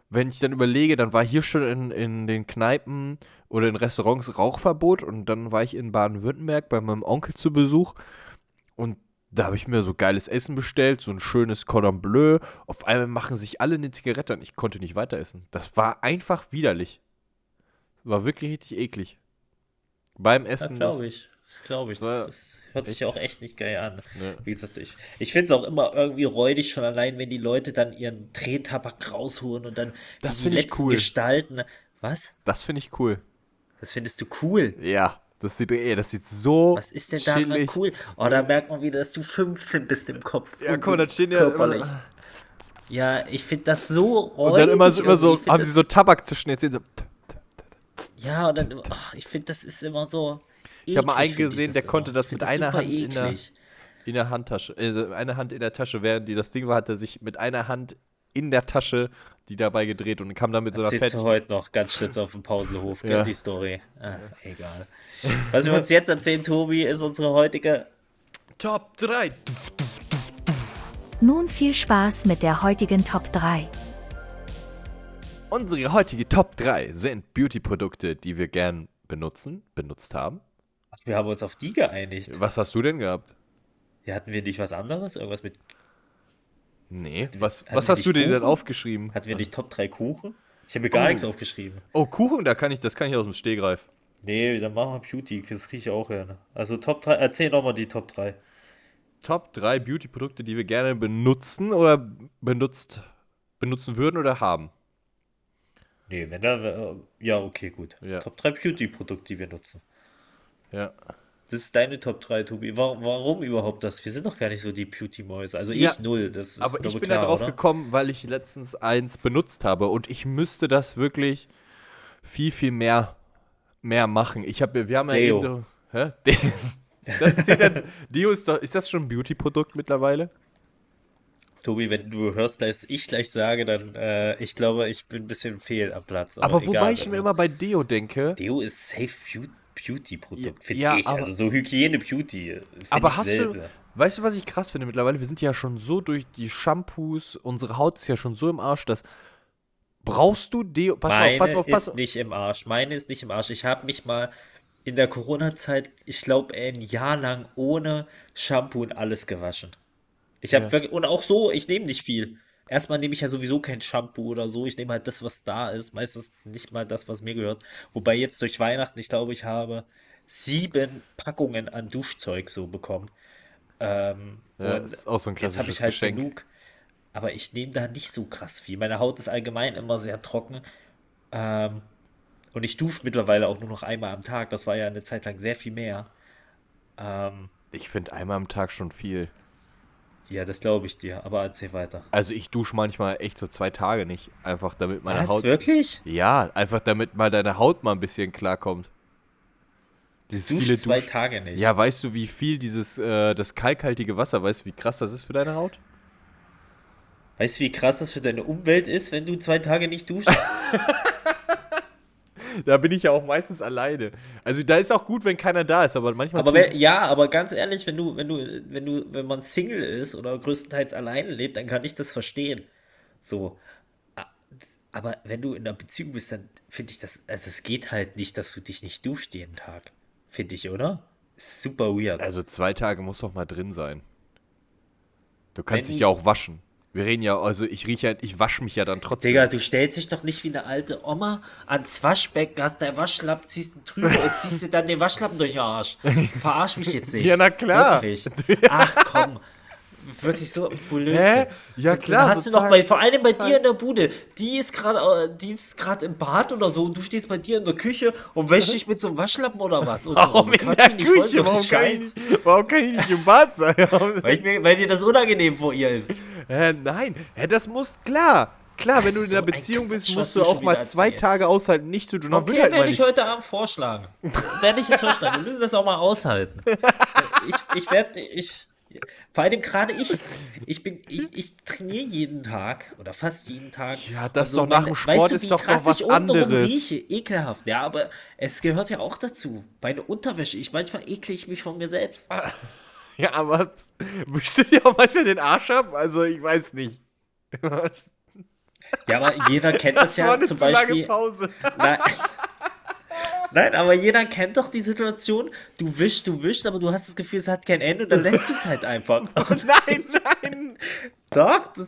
[SPEAKER 4] wenn ich dann überlege, dann war hier schon in, in den Kneipen oder in Restaurants Rauchverbot und dann war ich in Baden-Württemberg bei meinem Onkel zu Besuch da habe ich mir so geiles Essen bestellt, so ein schönes Cordon Bleu. Auf einmal machen sich alle eine Zigarette und ich konnte nicht weiter essen. Das war einfach widerlich. War wirklich richtig eklig. Beim
[SPEAKER 5] Ja,
[SPEAKER 4] Essen.
[SPEAKER 5] glaube ich. Das glaube ich.
[SPEAKER 4] Das
[SPEAKER 5] Das hört sich
[SPEAKER 4] echt-
[SPEAKER 5] auch echt nicht geil an.
[SPEAKER 4] Ja.
[SPEAKER 5] Wie gesagt, ich, ich finde es auch immer irgendwie räudig, schon allein, wenn die Leute dann ihren Drehtabak rausholen und dann
[SPEAKER 4] Das
[SPEAKER 5] die
[SPEAKER 4] find ich
[SPEAKER 5] letzten
[SPEAKER 4] cool.
[SPEAKER 5] Gestalten. Was?
[SPEAKER 4] Das finde ich cool.
[SPEAKER 5] Das findest du cool?
[SPEAKER 4] Ja, das sieht, ey, das sieht so
[SPEAKER 5] Was ist denn daran cool? Oh, da merkt man wieder, dass du 15 bist im Kopf.
[SPEAKER 4] Ja, guck mal, dann stehen ja immer so.
[SPEAKER 5] Ja, ich finde das so räudig.
[SPEAKER 4] Und dann immer so, immer so haben
[SPEAKER 5] das,
[SPEAKER 4] sie so Tabak zwischen Zähnen.
[SPEAKER 5] Ja, und dann, ach, ich finde, das ist immer so.
[SPEAKER 4] Ich hab mal
[SPEAKER 5] eklig,
[SPEAKER 4] einen gesehen, der
[SPEAKER 5] immer.
[SPEAKER 4] konnte das mit
[SPEAKER 5] find
[SPEAKER 4] einer Hand in der-
[SPEAKER 5] eklig.
[SPEAKER 4] In der Handtasche. Äh, eine Hand in der Tasche, während die das Ding war, hat er sich mit einer Hand in der Tasche die dabei gedreht und kam dann mit so einer Fett.
[SPEAKER 5] du heute noch ganz stütz auf dem Pausenhof, gell,
[SPEAKER 4] Ja.
[SPEAKER 5] die Story. Ah, egal. Was wir uns jetzt erzählen, Tobi, ist unsere heutige.
[SPEAKER 4] Top 3.
[SPEAKER 6] Nun viel Spaß mit der heutigen Top 3.
[SPEAKER 4] Unsere heutige Top 3 sind Beauty-Produkte, die wir gern benutzen, benutzt haben.
[SPEAKER 5] Wir haben uns auf die geeinigt.
[SPEAKER 4] Was hast du denn gehabt?
[SPEAKER 5] Ja, hatten wir nicht was anderes? Irgendwas mit.
[SPEAKER 4] Nee. Was,
[SPEAKER 5] Hatten
[SPEAKER 4] was hast du dir denn aufgeschrieben?
[SPEAKER 5] Hatten wir nicht Top 3 Kuchen? Ich habe mir gar
[SPEAKER 4] Oh.
[SPEAKER 5] nichts aufgeschrieben.
[SPEAKER 4] Oh, Kuchen, da kann ich, das kann ich aus dem Stehgreif.
[SPEAKER 5] Nee, dann machen wir Beauty, das kriege ich auch hin. Also Top 3, erzähl nochmal die Top 3.
[SPEAKER 4] Top 3 Beauty-Produkte, die wir gerne benutzen oder benutzt, benutzen würden oder haben.
[SPEAKER 5] Nee, wenn da. äh, Ja, okay, gut.
[SPEAKER 4] Ja.
[SPEAKER 5] Top 3 Beauty-Produkte, die wir nutzen.
[SPEAKER 4] Ja.
[SPEAKER 5] Das ist deine Top 3, Tobi. Warum, warum überhaupt das? Wir sind doch gar nicht so die Beauty-Mäuse. Also ich
[SPEAKER 4] Ja,
[SPEAKER 5] null. Das ist
[SPEAKER 4] Aber ich bin
[SPEAKER 5] klar,
[SPEAKER 4] da drauf
[SPEAKER 5] oder?
[SPEAKER 4] gekommen, weil ich letztens eins benutzt habe und ich müsste das wirklich viel, viel mehr, mehr machen. Ich habe, wir haben ja
[SPEAKER 5] Deo.
[SPEAKER 4] eben. Hä? Das zählt jetzt, Deo ist doch, ist das schon ein Beauty-Produkt mittlerweile?
[SPEAKER 5] Tobi, wenn du hörst, dass ich gleich sage, dann, äh, ich glaube, ich bin ein bisschen fehl am Platz.
[SPEAKER 4] Aber
[SPEAKER 5] egal,
[SPEAKER 4] wobei ich mir immer bei Deo denke,
[SPEAKER 5] Deo ist safe Beau- Beauty-Produkt, finde
[SPEAKER 4] Ja,
[SPEAKER 5] ich. also so Hygiene-Beauty. äh,
[SPEAKER 4] aber hast
[SPEAKER 5] selten.
[SPEAKER 4] du, weißt du, was ich krass finde mittlerweile? Wir sind ja schon so durch die Shampoos, unsere Haut ist ja schon so im Arsch, dass brauchst du Deo, pass mal
[SPEAKER 5] Meine
[SPEAKER 4] auf, pass mal auf, pass
[SPEAKER 5] ist nicht im Arsch. Meine ist nicht im Arsch. Ich habe mich mal in der Corona-Zeit, ich glaube, ein Jahr lang ohne Shampoo und alles gewaschen. Ich habe
[SPEAKER 4] Ja.
[SPEAKER 5] wirklich, und auch so, ich nehme nicht viel. Erstmal nehme ich ja sowieso kein Shampoo oder so. Ich nehme halt das, was da ist. Meistens nicht mal das, was mir gehört. Wobei jetzt durch Weihnachten, ich glaube, ich habe sieben Packungen an Duschzeug so bekommen. Ähm,
[SPEAKER 4] Ja,
[SPEAKER 5] und
[SPEAKER 4] ist auch so ein
[SPEAKER 5] Jetzt habe ich halt
[SPEAKER 4] Geschenk.
[SPEAKER 5] genug. Aber ich nehme da nicht so krass viel. Meine Haut ist allgemein immer sehr trocken. Ähm, und ich dusche mittlerweile auch nur noch einmal am Tag. Das war ja eine Zeit lang sehr viel mehr. Ähm,
[SPEAKER 4] Ich finde einmal am Tag schon viel.
[SPEAKER 5] Ja, das glaube ich dir. Aber erzähl weiter.
[SPEAKER 4] Also ich dusche manchmal echt so zwei Tage nicht. Einfach damit meine
[SPEAKER 5] Was?
[SPEAKER 4] Haut.
[SPEAKER 5] Wirklich?
[SPEAKER 4] Ja, einfach damit mal deine Haut mal ein bisschen klarkommt. Dieses
[SPEAKER 5] Du
[SPEAKER 4] viele
[SPEAKER 5] zwei
[SPEAKER 4] Dusch-
[SPEAKER 5] Tage nicht.
[SPEAKER 4] Ja, weißt du, wie viel dieses, äh, das kalkhaltige Wasser, weißt du, wie krass das ist für deine Haut?
[SPEAKER 5] Weißt du, wie krass das für deine Umwelt ist, wenn du zwei Tage nicht duschst?
[SPEAKER 4] da bin ich ja auch meistens alleine. Also da ist auch gut, wenn keiner da ist, aber manchmal.
[SPEAKER 5] Aber wenn, ja, aber ganz ehrlich, wenn du, wenn du, wenn du, wenn man Single ist oder größtenteils alleine lebt, dann kann ich das verstehen. So. Aber wenn du in einer Beziehung bist, dann finde ich das, also es geht halt nicht, dass du dich nicht duscht jeden Tag. Finde ich, oder? Super weird.
[SPEAKER 4] also zwei Tage muss doch mal drin sein. Du kannst
[SPEAKER 5] Wenn
[SPEAKER 4] dich ja auch waschen. Wir reden ja, also ich rieche ja, ich wasche mich ja dann trotzdem.
[SPEAKER 5] Digga, du stellst dich doch nicht wie eine alte Oma ans Waschbecken, hast dein Waschlappen, ziehst ihn drüber und ziehst dir dann den Waschlappen durch den Arsch. Verarsch mich jetzt nicht.
[SPEAKER 4] Ja, na klar.
[SPEAKER 5] Wirklich. Ach komm. Wirklich so Blödsinn.
[SPEAKER 4] Hä? Ja,
[SPEAKER 5] Du-
[SPEAKER 4] klar,
[SPEAKER 5] Dann hast du noch bei, vor allem bei dir in der Bude, die ist gerade äh, die ist gerade im Bad oder so und du stehst bei dir in der Küche und wäschst dich mit so einem Waschlappen oder was? Und
[SPEAKER 4] Warum
[SPEAKER 5] so,
[SPEAKER 4] in der
[SPEAKER 5] voll,
[SPEAKER 4] Küche? Warum kann, ich warum kann ich nicht im Bad sein?
[SPEAKER 5] Weil, mir, weil dir das unangenehm vor ihr ist.
[SPEAKER 4] Hä, nein, Hä, das muss klar. Klar, wenn
[SPEAKER 5] Das
[SPEAKER 4] du
[SPEAKER 5] ist
[SPEAKER 4] in einer
[SPEAKER 5] so
[SPEAKER 4] Beziehung bist, musst du
[SPEAKER 5] du
[SPEAKER 4] auch mal zwei
[SPEAKER 5] erzählst.
[SPEAKER 4] Tage aushalten, nicht zu tun.
[SPEAKER 5] Okay,
[SPEAKER 4] halt
[SPEAKER 5] werde ich heute Abend vorschlagen. werde ich jetzt vorschlagen. Wir müssen das auch mal aushalten. Ich, ich werde, ich, vor allem gerade ich, ich bin, ich, ich trainiere jeden Tag oder fast jeden Tag.
[SPEAKER 4] Ja, das
[SPEAKER 5] Und
[SPEAKER 4] doch nach dem Sport ist
[SPEAKER 5] wie
[SPEAKER 4] doch noch was anderes.
[SPEAKER 5] Rieche, ekelhaft. Ja, aber es gehört ja auch dazu. Meine Unterwäsche, ich manchmal ekle ich mich von mir selbst.
[SPEAKER 4] Ja, aber wischst du dir auch manchmal den Arsch ab? Also, ich weiß nicht.
[SPEAKER 5] Ja, aber jeder kennt das,
[SPEAKER 4] Das war
[SPEAKER 5] ja
[SPEAKER 4] eine
[SPEAKER 5] zum
[SPEAKER 4] zu lange
[SPEAKER 5] Beispiel.
[SPEAKER 4] Pause.
[SPEAKER 5] Nein. Nein, aber jeder kennt doch die Situation, du wischst, du wischst, aber du hast das Gefühl, es hat kein Ende und dann lässt du es halt einfach.
[SPEAKER 4] Nein, nein.
[SPEAKER 5] Doch, das,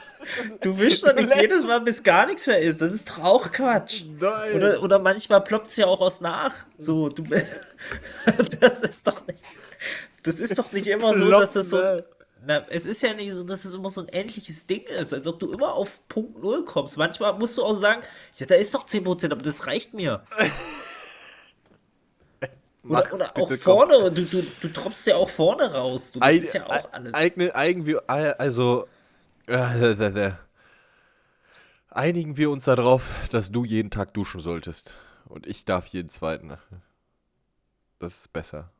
[SPEAKER 5] du wischst doch nicht jedes
[SPEAKER 4] es-
[SPEAKER 5] Mal, bis gar nichts mehr ist. Das ist doch auch Quatsch.
[SPEAKER 4] Nein.
[SPEAKER 5] Oder, oder manchmal ploppt es ja auch aus nach. So, du, das ist doch nicht, das ist doch nicht immer so, dass das so,
[SPEAKER 4] Ploppt,
[SPEAKER 5] na, es ist ja nicht so, dass es immer so ein endliches Ding ist, als ob du immer auf Punkt Null kommst. Manchmal musst du auch sagen, ja, da ist doch 10%, aber das reicht mir. Oder, oder auch
[SPEAKER 4] komm.
[SPEAKER 5] vorne, du, du, du tropfst ja auch vorne raus. Du, das
[SPEAKER 4] Eig-
[SPEAKER 5] ist ja auch alles.
[SPEAKER 4] Eigne, eigen also, äh, einigen wir uns darauf, dass du jeden Tag duschen solltest. Und ich darf jeden zweiten. Das ist besser.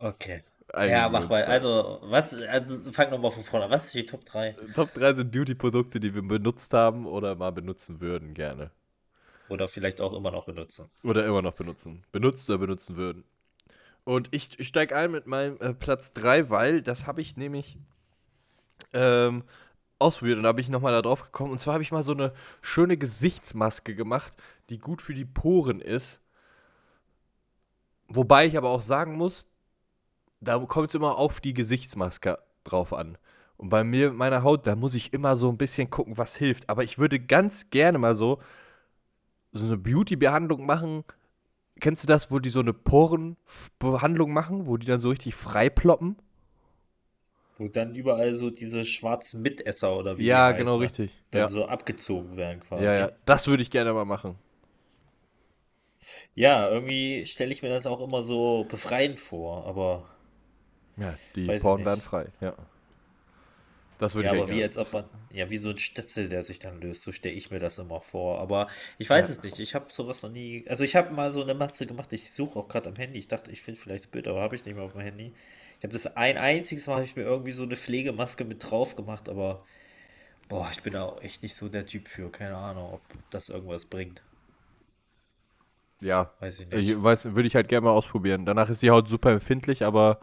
[SPEAKER 5] Okay.
[SPEAKER 4] Einigen
[SPEAKER 5] ja,
[SPEAKER 4] wir
[SPEAKER 5] mach mal.
[SPEAKER 4] da.
[SPEAKER 5] Also, was, also, fang nochmal von vorne an. Was ist die Top 3?
[SPEAKER 4] Top 3 sind Beauty-Produkte, die wir benutzt haben oder mal benutzen würden, gerne.
[SPEAKER 5] Oder vielleicht auch immer noch benutzen.
[SPEAKER 4] Oder immer noch benutzen. Benutzt oder benutzen würden. Und ich, ich steige ein mit meinem äh, Platz 3, weil das habe ich nämlich ähm, ausprobiert und da bin ich nochmal da drauf gekommen. Und zwar habe ich mal so eine schöne Gesichtsmaske gemacht, die gut für die Poren ist. Wobei ich aber auch sagen muss, da kommt es immer auf die Gesichtsmaske drauf an. Und bei mir, meiner Haut, da muss ich immer so ein bisschen gucken, was hilft. Aber ich würde ganz gerne mal so, so eine Beauty-Behandlung machen. Kennst du das, wo die so eine Porenbehandlung machen, wo die dann so richtig frei ploppen?
[SPEAKER 5] Wo dann überall so diese schwarzen Mitesser oder wie
[SPEAKER 4] Ja, genau, richtig.
[SPEAKER 5] Dann
[SPEAKER 4] Ja.
[SPEAKER 5] so abgezogen werden quasi.
[SPEAKER 4] ja, ja, das würde ich gerne mal machen.
[SPEAKER 5] Ja, irgendwie stelle ich mir das auch immer so befreiend vor, aber
[SPEAKER 4] Ja, die Poren werden frei, ja. Das würde
[SPEAKER 5] ja,
[SPEAKER 4] ich
[SPEAKER 5] aber wie als ob man, ja, wie so ein Stöpsel, der sich dann löst, so stelle ich mir das immer vor. Aber ich weiß
[SPEAKER 4] Ja.
[SPEAKER 5] es nicht. Ich habe sowas noch nie. Also ich habe mal so eine Maske gemacht. Ich suche auch gerade am Handy. Ich dachte, ich finde vielleicht das Bild, aber habe ich nicht mehr auf dem Handy. Ich habe das ein einziges Mal habe ich mir irgendwie so eine Pflegemaske mit drauf gemacht, aber boah, ich bin da auch echt nicht so der Typ für. Keine Ahnung, ob das irgendwas bringt.
[SPEAKER 4] Ja,
[SPEAKER 5] Weiß ich nicht.
[SPEAKER 4] ich weiß, würde ich halt gerne mal ausprobieren. Danach ist die Haut super empfindlich, aber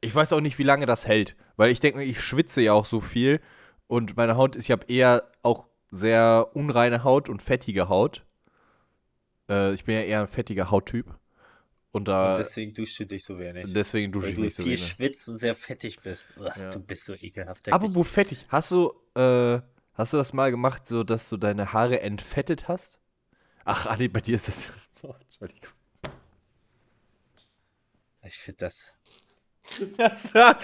[SPEAKER 4] ich weiß auch nicht, wie lange das hält. Weil ich denke, ich schwitze ja auch so viel und meine Haut ist, ich habe eher auch sehr unreine Haut und fettige Haut. Äh, ich bin ja eher ein fettiger Hauttyp. Und da,
[SPEAKER 5] Und deswegen duschst du dich so wenig.
[SPEAKER 4] deswegen dusche
[SPEAKER 5] Weil
[SPEAKER 4] ich
[SPEAKER 5] du
[SPEAKER 4] nicht so
[SPEAKER 5] viel
[SPEAKER 4] wenig.
[SPEAKER 5] schwitzt und sehr fettig bist. Ach,
[SPEAKER 4] Ja.
[SPEAKER 5] Du bist so ekelhaft. wirklich.
[SPEAKER 4] Apropos fettig, hast du, äh, hast du das mal gemacht, so dass du deine Haare entfettet hast? Ach, Adi, bei dir ist das. Oh, Entschuldigung.
[SPEAKER 5] Ich finde das.
[SPEAKER 4] Das war,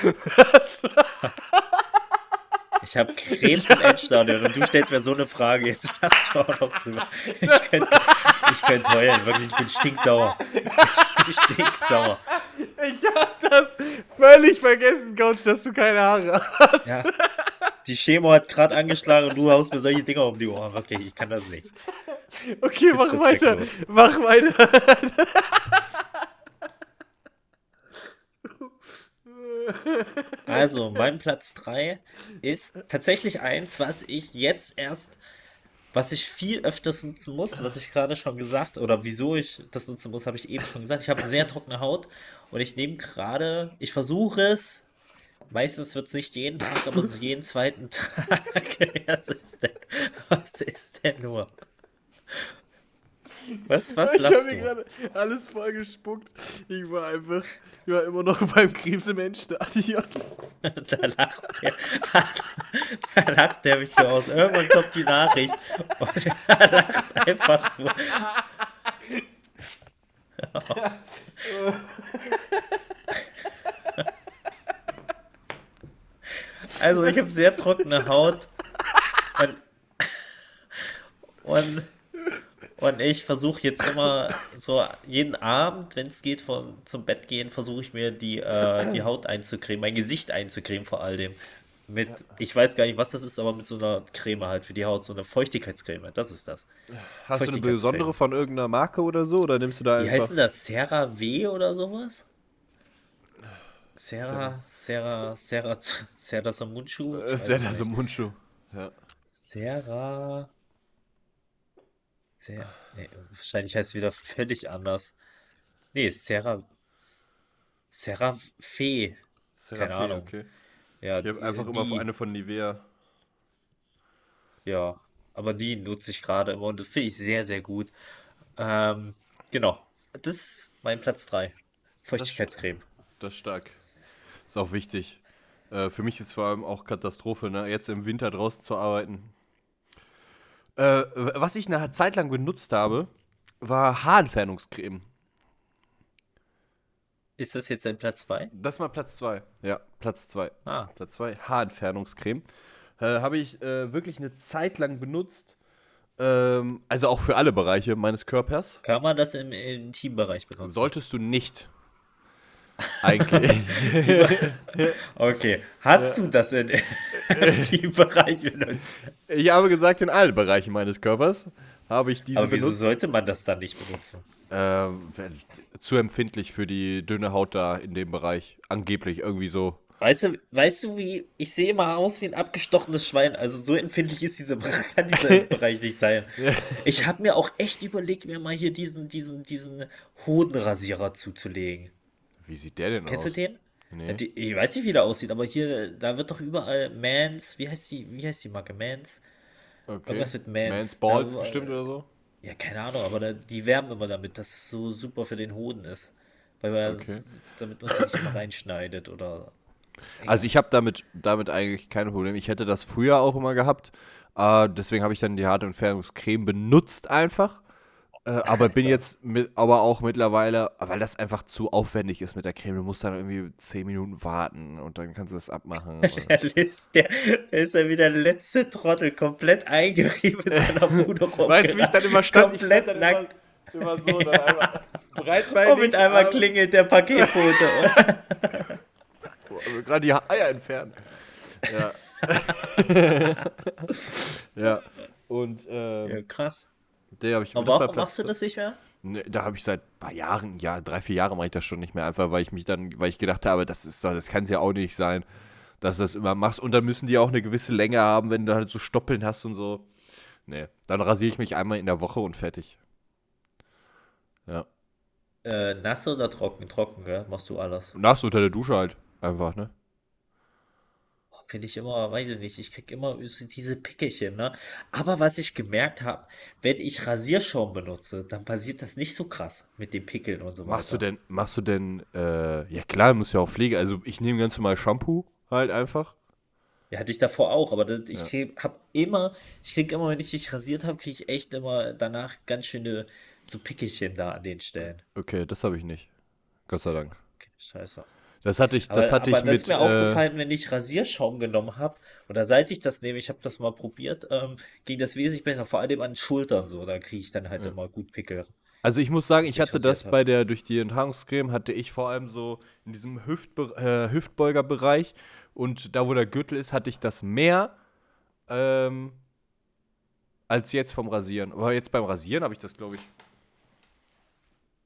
[SPEAKER 4] das war
[SPEAKER 5] Ich habe Krebs im Endstadion und du stellst mir so eine Frage. Jetzt hast du auch noch drüber. Ich könnte könnt heulen, wirklich. Ich bin stinksauer. Ich bin stinksauer.
[SPEAKER 4] Ich hab das völlig vergessen, Coach, dass du keine Haare hast.
[SPEAKER 5] Ja. Die Chemo hat gerade angeschlagen und du haust mir solche Dinger um die Ohren. Wirklich, ich kann das nicht.
[SPEAKER 4] Okay, mach weiter. Mach weiter.
[SPEAKER 5] Also, mein Platz 3 ist tatsächlich eins, was ich jetzt erst Was ich viel öfters nutzen muss, was ich gerade schon gesagt, oder wieso ich das nutzen muss, habe ich eben schon gesagt. Ich habe sehr trockene Haut und ich nehme gerade, ich versuche es, meistens wird es nicht jeden Tag, aber so jeden zweiten Tag. was ist denn, was ist denn nur? Was, was
[SPEAKER 4] ich
[SPEAKER 5] lachst
[SPEAKER 4] habe mir
[SPEAKER 5] du?
[SPEAKER 4] gerade alles voll gespuckt. Ich war einfach, ich war immer noch beim Krebs im Endstadion.
[SPEAKER 5] Da lacht der, da lacht der mich so aus. Irgendwann kommt die Nachricht und er lacht einfach nur. Also ich habe sehr trockene Haut und, und, und ich versuche jetzt immer so jeden Abend, wenn es geht, von, zum Bett gehen, versuche ich mir die, äh, die Haut einzucremen, mein Gesicht einzucremen vor allem. Mit, ich weiß gar nicht, was das ist, aber mit so einer Creme halt für die Haut, so eine Feuchtigkeitscreme, das ist das.
[SPEAKER 4] Hast du eine besondere von irgendeiner Marke oder so? Oder nimmst du da
[SPEAKER 5] Wie
[SPEAKER 4] einfach.
[SPEAKER 5] heißt denn das? Sarah W oder sowas? Sarah, Sarah, Sarah, Sarah Samunchu?
[SPEAKER 4] Äh, Ist ja da
[SPEAKER 5] Sarah. Sarah. Nee, wahrscheinlich heißt es wieder völlig anders. Nee, Sarah. Sarah Fee.
[SPEAKER 4] Serafé,
[SPEAKER 5] Ahnung.
[SPEAKER 4] Okay.
[SPEAKER 5] Ja,
[SPEAKER 4] Ich habe einfach immer
[SPEAKER 5] die,
[SPEAKER 4] eine von Nivea.
[SPEAKER 5] Ja, aber die nutze ich gerade immer und das finde ich sehr, sehr gut. Ähm, genau. Das ist mein Platz 3. Feuchtigkeitscreme.
[SPEAKER 4] Das ist stark. Ist auch wichtig. Äh, für mich ist vor allem auch Katastrophe, ne? jetzt im Winter draußen zu arbeiten. Äh, was ich eine Zeit lang benutzt habe, war Haarentfernungscreme.
[SPEAKER 5] Ist das jetzt dein Platz 2?
[SPEAKER 4] Das mal Platz 2. Ja, Platz 2.
[SPEAKER 5] Ah,
[SPEAKER 4] Platz 2, Haarentfernungscreme. Äh, habe ich äh, wirklich eine Zeit lang benutzt. Ähm, also auch für alle Bereiche meines Körpers.
[SPEAKER 5] kann man das im, im Teambereich benutzen?
[SPEAKER 4] Solltest du nicht. Eigentlich.
[SPEAKER 5] Okay. Hast du das in, im Teambereich benutzt?
[SPEAKER 4] ich habe gesagt, in allen Bereichen meines Körpers habe ich diese
[SPEAKER 5] Aber wieso
[SPEAKER 4] benutzt.
[SPEAKER 5] sollte man das dann nicht benutzen?
[SPEAKER 4] Ähm, zu empfindlich für die dünne Haut da in dem Bereich. Angeblich irgendwie so.
[SPEAKER 5] Weißt du, weißt du, wie ich sehe immer aus wie ein abgestochenes Schwein. Also so empfindlich ist dieser, kann dieser Bereich nicht sein. Ich habe mir auch echt überlegt, mir mal hier diesen, diesen, diesen Hodenrasierer zuzulegen.
[SPEAKER 4] Wie sieht der denn
[SPEAKER 5] Kennst
[SPEAKER 4] aus?
[SPEAKER 5] du den?
[SPEAKER 4] Nee.
[SPEAKER 5] Die, ich weiß nicht, wie der aussieht, aber hier, da wird doch überall Mans, wie heißt die, wie heißt die Marke? Mans?
[SPEAKER 4] Okay.
[SPEAKER 5] Irgendwas mit Mans.
[SPEAKER 4] Mans Balls
[SPEAKER 5] Da-
[SPEAKER 4] bestimmt oder so?
[SPEAKER 5] Ja, keine Ahnung, aber da, die werben immer damit, dass es so super für den Hoden ist. Weil man,
[SPEAKER 4] Okay.
[SPEAKER 5] damit man sich nicht immer reinschneidet oder.
[SPEAKER 4] Also ich habe damit, damit eigentlich keine Probleme. Ich hätte das früher auch immer gehabt. Äh, deswegen habe ich dann die Haarentfernungscreme benutzt einfach. Äh, aber bin jetzt mit, aber auch mittlerweile, weil das einfach zu aufwendig ist mit der Creme. Du musst dann irgendwie 10 Minuten warten und dann kannst du das abmachen.
[SPEAKER 5] Der, List, der, der ist ja wieder der letzte Trottel, komplett eingerieben in seiner Bude
[SPEAKER 4] weißt du, wie ich dann immer stand? Ich
[SPEAKER 5] Komplett
[SPEAKER 4] stand dann
[SPEAKER 5] nackt.
[SPEAKER 4] immer, immer so, dann einmal breitbeinig.
[SPEAKER 5] Und mit einmal
[SPEAKER 4] Arm-
[SPEAKER 5] klingelt der Paketbote.
[SPEAKER 4] Gerade die Eier entfernen. Ja. ja. Und ähm,
[SPEAKER 5] ja, krass.
[SPEAKER 4] Der habe ich
[SPEAKER 5] Aber warum machst du das nicht mehr?
[SPEAKER 4] Ne, da habe ich seit ein paar Jahren, ja, drei, vier Jahre mache ich das schon nicht mehr, einfach weil ich mich dann, weil ich gedacht habe, das ist das kann es ja auch nicht sein, dass du das immer machst. Und dann müssen die auch eine gewisse Länge haben, wenn du halt so Stoppeln hast und so. Nee, dann rasiere ich mich einmal in der Woche und fertig. Ja.
[SPEAKER 5] Äh, nass oder trocken? Trocken, gell? Machst du alles.
[SPEAKER 4] Nachts unter der Dusche halt. Einfach, ne?
[SPEAKER 5] Finde ich immer, weiß ich nicht, ich krieg immer diese Pickelchen, ne? Aber was ich gemerkt habe, wenn ich Rasierschaum benutze, dann passiert das nicht so krass mit den Pickeln und so
[SPEAKER 4] Machst du
[SPEAKER 5] weiter.
[SPEAKER 4] denn, machst du denn, äh, ja klar, muss ja auch Pflege, also ich nehme ganz normal Shampoo halt einfach.
[SPEAKER 5] Ja, hatte ich davor auch, aber das, ich
[SPEAKER 4] Ja.
[SPEAKER 5] krieg, hab immer, ich krieg immer, wenn ich dich rasiert habe, kriege ich echt immer danach ganz schöne so Pickelchen da an den Stellen.
[SPEAKER 4] Okay, das habe ich nicht. Gott sei Dank.
[SPEAKER 5] Okay, scheiße.
[SPEAKER 4] Das hatte ich,
[SPEAKER 5] Aber,
[SPEAKER 4] das hatte
[SPEAKER 5] aber
[SPEAKER 4] ich
[SPEAKER 5] das
[SPEAKER 4] mit.
[SPEAKER 5] ist mir
[SPEAKER 4] äh,
[SPEAKER 5] aufgefallen, wenn ich Rasierschaum genommen habe, oder seit ich das nehme, ich habe das mal probiert, ähm, ging das wesentlich besser, vor allem an den Schultern so, da kriege ich dann halt immer gut Pickel.
[SPEAKER 4] Also ich muss sagen, ich hatte das bei der, durch die Enthaarungscreme hatte ich vor allem so in diesem Hüftbe äh, Hüftbeugerbereich und da, wo der Gürtel ist, hatte ich das mehr ähm, als jetzt vom Rasieren. Aber jetzt beim Rasieren habe ich das, glaube ich,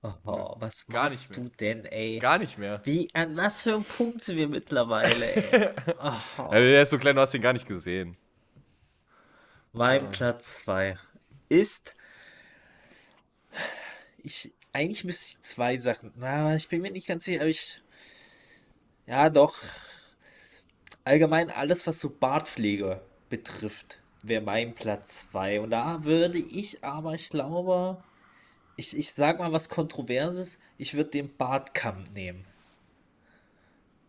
[SPEAKER 5] Oh, was
[SPEAKER 4] Gar
[SPEAKER 5] machst
[SPEAKER 4] nicht
[SPEAKER 5] du denn, ey?
[SPEAKER 4] gar nicht mehr.
[SPEAKER 5] Wie, an was für einem Punkt sind wir mittlerweile, ey? Oh.
[SPEAKER 4] Der ist so klein, du hast ihn gar nicht gesehen.
[SPEAKER 5] Mein Platz 2 ist. Ich, eigentlich müsste ich zwei Sachen. Na, ich bin mir nicht ganz sicher, aber ich. Ja, doch. Allgemein alles, was so Bartpflege betrifft, wäre mein Platz 2. Und da würde ich aber, ich glaube, ich, ich sag mal was Kontroverses, ich würde den Bartkamm nehmen.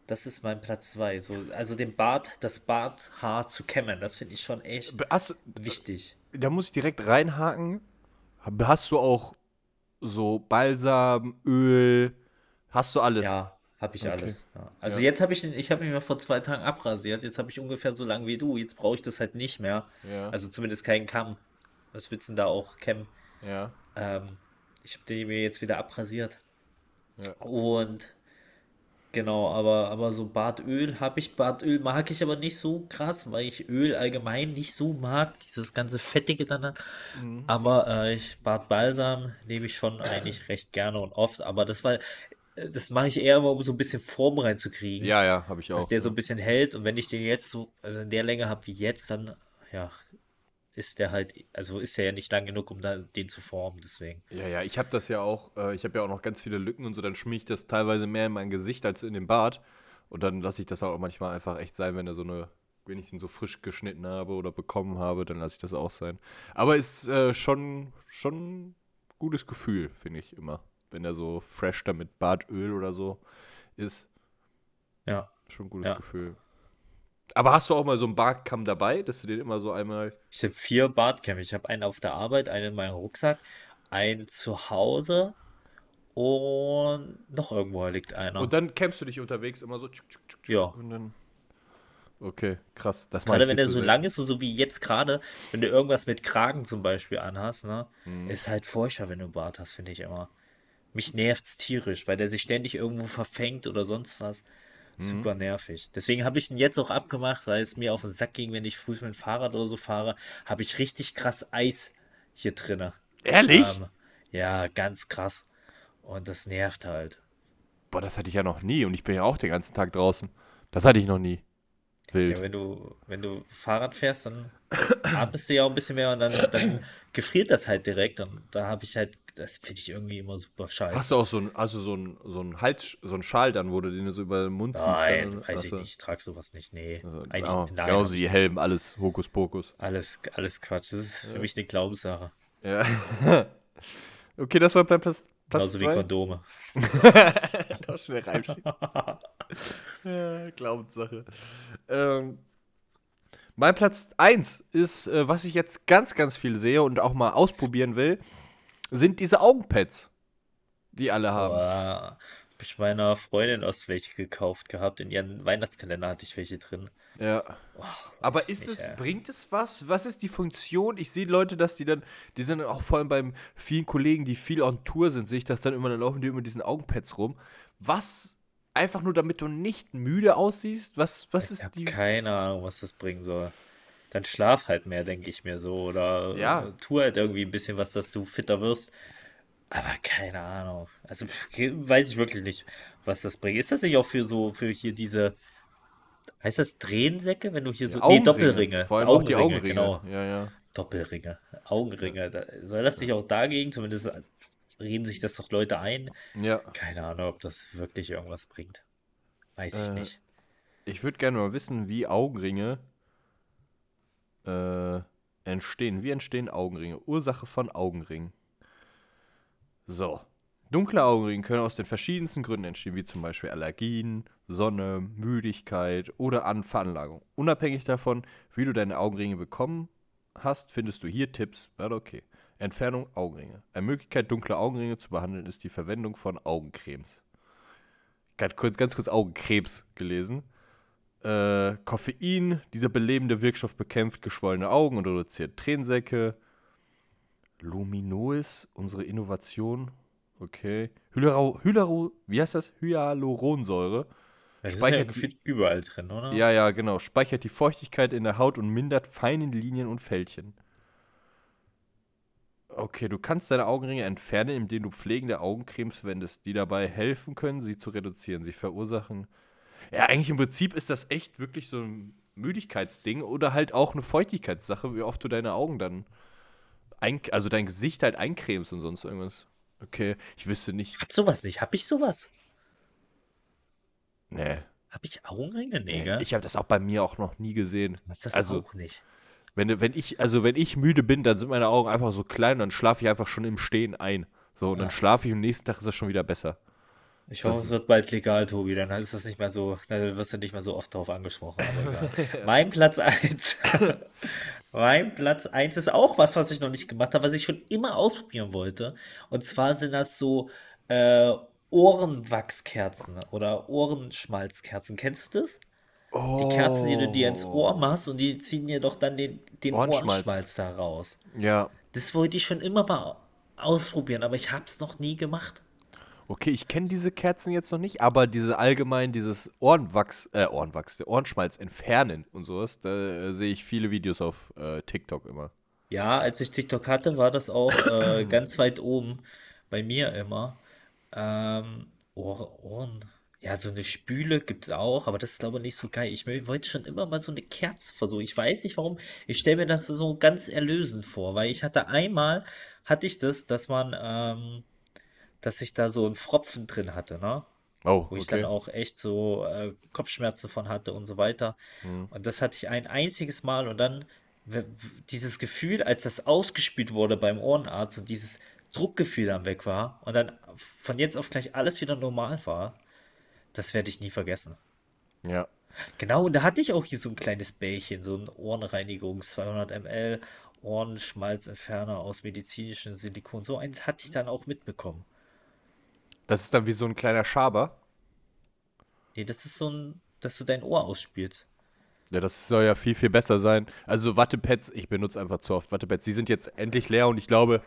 [SPEAKER 5] Das ist mein Platz 2. So, also den Bart, das Barthaar zu kämmen, das finde ich schon echt
[SPEAKER 4] Hast,
[SPEAKER 5] wichtig.
[SPEAKER 4] da muss ich direkt reinhaken. Hast du auch so Balsam, Öl? Hast du alles?
[SPEAKER 5] Ja, habe ich
[SPEAKER 4] Okay.
[SPEAKER 5] alles. Ja. Also
[SPEAKER 4] Ja.
[SPEAKER 5] jetzt habe ich, den- ich habe ihn mir vor zwei Tagen abrasiert. Jetzt habe ich ungefähr so lang wie du. Jetzt brauche ich das halt nicht mehr.
[SPEAKER 4] Ja.
[SPEAKER 5] Also zumindest keinen Kamm. Was willst du denn da auch kämmen?
[SPEAKER 4] Ja.
[SPEAKER 5] Ähm, ich habe den mir jetzt wieder abrasiert.
[SPEAKER 4] Ja.
[SPEAKER 5] Und genau, aber, aber so Bartöl habe ich. Bartöl mag ich aber nicht so krass, weil ich Öl allgemein nicht so mag. Dieses ganze Fettige dann.
[SPEAKER 4] Mhm.
[SPEAKER 5] Aber äh, ich, Bartbalsam nehme ich schon eigentlich recht gerne und oft. Aber das war, das mache ich eher, um so ein bisschen Form reinzukriegen.
[SPEAKER 4] Ja, ja, habe ich auch.
[SPEAKER 5] Dass der so
[SPEAKER 4] ja.
[SPEAKER 5] ein bisschen hält. Und wenn ich den jetzt so, also in der Länge habe wie jetzt, dann, ja, ist der halt, also ist der ja nicht lang genug, um da den zu formen. Deswegen.
[SPEAKER 4] Ja, ja, ich habe das ja auch, äh, ich habe ja auch noch ganz viele Lücken und so, dann schmier ich das teilweise mehr in mein Gesicht als in den Bart. Und dann lasse ich das auch manchmal einfach echt sein, wenn er so eine, wenn ich ihn so frisch geschnitten habe oder bekommen habe, dann lasse ich das auch sein. Aber ist äh, schon, schon ein gutes Gefühl, finde ich immer. Wenn er so fresh da mit Bartöl oder so ist.
[SPEAKER 5] Ja.
[SPEAKER 4] Schon ein gutes
[SPEAKER 5] Ja.
[SPEAKER 4] Gefühl. Aber hast du auch mal so einen Bartkamm dabei, dass du den immer so einmal.
[SPEAKER 5] Ich habe vier Bartkämme. Ich habe einen auf der Arbeit, einen in meinem Rucksack, einen zu Hause und noch irgendwo liegt einer.
[SPEAKER 4] Und dann kämmst du dich unterwegs immer so. tschuk, tschuk, tschuk,
[SPEAKER 5] Ja.
[SPEAKER 4] Und dann. Okay, krass. Das
[SPEAKER 5] Gerade wenn der so
[SPEAKER 4] selten.
[SPEAKER 5] lang ist und so wie jetzt gerade, wenn du irgendwas mit Kragen zum Beispiel anhast, ne,
[SPEAKER 4] Mhm.
[SPEAKER 5] ist halt furchtbar, wenn du einen Bart hast, finde ich immer. Mich nervt's tierisch, weil der sich ständig irgendwo verfängt oder sonst was.
[SPEAKER 4] Mhm.
[SPEAKER 5] Super nervig. Deswegen habe ich ihn jetzt auch abgemacht, weil es mir auf den Sack ging, wenn ich früh mit dem Fahrrad oder so fahre, habe ich richtig krass Eis hier drinne.
[SPEAKER 4] Ehrlich?
[SPEAKER 5] Ähm, ja, ganz krass. Und das nervt halt.
[SPEAKER 4] Boah, das hatte ich ja noch nie und ich bin ja auch den ganzen Tag draußen. Das hatte ich noch nie. Wild.
[SPEAKER 5] Ja, wenn du, wenn du Fahrrad fährst, dann atmest du ja auch ein bisschen mehr und dann, dann gefriert das halt direkt. Und da habe ich halt, das finde ich irgendwie immer super scheiße.
[SPEAKER 4] Hast du auch so ein, also so ein, so ein Hals, so ein Schal dann, wo du den so über den Mund ziehst?
[SPEAKER 5] Nein,
[SPEAKER 4] dann,
[SPEAKER 5] weiß ich
[SPEAKER 4] du-
[SPEAKER 5] nicht. Ich trage sowas nicht. Nee.
[SPEAKER 4] Also,
[SPEAKER 5] Eigentlich,
[SPEAKER 4] oh,
[SPEAKER 5] nein,
[SPEAKER 4] genauso wie Helm, alles Hokuspokus.
[SPEAKER 5] alles, alles Quatsch. Das ist für mich eine Glaubenssache.
[SPEAKER 4] Ja. okay, das war dein Platz, Platz
[SPEAKER 5] Genauso wie
[SPEAKER 4] zwei.
[SPEAKER 5] Kondome.
[SPEAKER 4] Doch schnell reinschieben. ja, Glaubenssache. Ähm, mein Platz 1 ist, äh, was ich jetzt ganz, ganz viel sehe und auch mal ausprobieren will, sind diese Augenpads, die alle haben.
[SPEAKER 5] Aber habe ich meiner Freundin aus welche gekauft gehabt. In ihren Weihnachtskalender hatte ich welche drin.
[SPEAKER 4] Ja. Aber
[SPEAKER 5] weiß ich
[SPEAKER 4] ist
[SPEAKER 5] nicht,
[SPEAKER 4] es,
[SPEAKER 5] ey.
[SPEAKER 4] bringt es was? Was ist die Funktion? Ich sehe Leute, dass die dann, die sind auch vor allem beim vielen Kollegen, die viel on Tour sind, sehe ich das dann immer, dann laufen die immer mit diesen Augenpads rum. Was? Einfach nur, damit du nicht müde aussiehst? Was, was
[SPEAKER 5] Ich
[SPEAKER 4] ist
[SPEAKER 5] habe
[SPEAKER 4] die.
[SPEAKER 5] keine Ahnung, was das bringen soll. Dann schlaf halt mehr, denke ich mir so. Oder
[SPEAKER 4] Ja.
[SPEAKER 5] tu halt irgendwie ein bisschen was, dass du fitter wirst. Aber keine Ahnung. Also weiß ich wirklich nicht, was das bringt. Ist das nicht auch für so, für hier diese, heißt das Drehensäcke, wenn du hier so, nee,
[SPEAKER 4] Augenringe.
[SPEAKER 5] Doppelringe.
[SPEAKER 4] Vor allem auch die
[SPEAKER 5] Augenringe,
[SPEAKER 4] Augenringe.
[SPEAKER 5] genau.
[SPEAKER 4] Ja, ja.
[SPEAKER 5] Doppelringe. Augenringe. Da, soll das nicht auch dagegen? Zumindest reden sich das doch Leute ein.
[SPEAKER 4] Ja.
[SPEAKER 5] Keine Ahnung, ob das wirklich irgendwas bringt. Weiß ich
[SPEAKER 4] Äh,
[SPEAKER 5] nicht.
[SPEAKER 4] Ich würde gerne mal wissen, wie Augenringe äh, entstehen. Wie entstehen Augenringe? Ursache von Augenringen. So. Dunkle Augenringe können aus den verschiedensten Gründen entstehen, wie zum Beispiel Allergien, Sonne, Müdigkeit oder an Veranlagung. Unabhängig davon, wie du deine Augenringe bekommen hast, findest du hier Tipps. Okay. Entfernung Augenringe. Eine Möglichkeit, dunkle Augenringe zu behandeln, ist die Verwendung von Augencremes. Ganz kurz, ganz kurz Augenkrebs gelesen. Äh, Koffein, dieser belebende Wirkstoff bekämpft geschwollene Augen und reduziert Tränensäcke. Luminois, unsere Innovation. Okay. Hyaluro, Hyaluro, wie heißt das? Hyaluronsäure.
[SPEAKER 5] Das ist ja
[SPEAKER 4] speichert die-
[SPEAKER 5] gefühlt überall drin, oder?
[SPEAKER 4] Ja, ja, genau. Speichert die Feuchtigkeit in der Haut und mindert feine Linien und Fältchen. Okay, du kannst deine Augenringe entfernen, indem du pflegende Augencremes verwendest, die dabei helfen können, sie zu reduzieren. Sie verursachen. Ja, eigentlich im Prinzip ist das echt wirklich so ein Müdigkeitsding oder halt auch eine Feuchtigkeitssache, wie oft du deine Augen dann, ein, also dein Gesicht halt eincremst und sonst irgendwas. Okay, ich wüsste nicht.
[SPEAKER 5] Hab sowas nicht. Hab ich sowas?
[SPEAKER 4] Nee.
[SPEAKER 5] Hab ich Augenringe? Nee,
[SPEAKER 4] nee ich habe das auch bei mir auch noch nie gesehen.
[SPEAKER 5] Was das
[SPEAKER 4] also,
[SPEAKER 5] auch nicht.
[SPEAKER 4] Wenn, wenn ich, also wenn ich müde bin, dann sind meine Augen einfach so klein, dann schlafe ich einfach schon im Stehen ein. So, und dann schlafe ich und am nächsten Tag ist das schon wieder besser.
[SPEAKER 5] Ich hoffe, es wird bald legal, Tobi. Dann ist das nicht mehr so, dann wirst du nicht mehr so oft darauf angesprochen. Mein Platz 1. mein Platz 1 ist auch was, was ich noch nicht gemacht habe, was ich schon immer ausprobieren wollte. Und zwar sind das so äh, Ohrenwachskerzen oder Ohrenschmalzkerzen. Kennst du das? Die Kerzen, die du dir ins Ohr machst und die ziehen dir doch dann den, den
[SPEAKER 4] Ohrenschmalz.
[SPEAKER 5] Ohrenschmalz da raus.
[SPEAKER 4] Ja.
[SPEAKER 5] Das wollte ich schon immer mal ausprobieren, aber ich habe es noch nie gemacht.
[SPEAKER 4] Okay, ich kenne diese Kerzen jetzt noch nicht, aber diese allgemein, dieses Ohrenwachs, äh, Ohrenwachs, der Ohrenschmalz entfernen und sowas, da äh, sehe ich viele Videos auf äh, TikTok immer.
[SPEAKER 5] Ja, als ich TikTok hatte, war das auch äh, ganz weit oben bei mir immer. Ähm, Ohr, Ohren. Ja, so eine Spüle gibt es auch, aber das ist glaube ich nicht so geil. Ich mö- wollte schon immer mal so eine Kerze versuchen. Ich weiß nicht warum. Ich stelle mir das so ganz erlösend vor, weil ich hatte einmal, hatte ich das, dass man, ähm, dass ich da so einen Fropfen drin hatte, ne?
[SPEAKER 4] Oh,
[SPEAKER 5] wo ich
[SPEAKER 4] okay.
[SPEAKER 5] dann auch echt so äh, Kopfschmerzen von hatte und so weiter.
[SPEAKER 4] Mhm.
[SPEAKER 5] Und das hatte ich ein einziges Mal und dann w- dieses Gefühl, als das ausgespült wurde beim Ohrenarzt und dieses Druckgefühl dann weg war und dann von jetzt auf gleich alles wieder normal war, das werde ich nie vergessen.
[SPEAKER 4] Ja.
[SPEAKER 5] Genau, und da hatte ich auch hier so ein kleines Bällchen, so ein Ohrenreinigung, 200 ml, Ohrenschmalzentferner aus medizinischem Silikon. So eins hatte ich dann auch mitbekommen.
[SPEAKER 4] Das ist dann wie so ein kleiner Schaber.
[SPEAKER 5] Nee, das ist so ein, dass du dein Ohr ausspielst.
[SPEAKER 4] Ja, das soll ja viel, viel besser sein. Also Wattepads, ich benutze einfach zu oft Wattepads. Die sind jetzt endlich leer und ich glaube,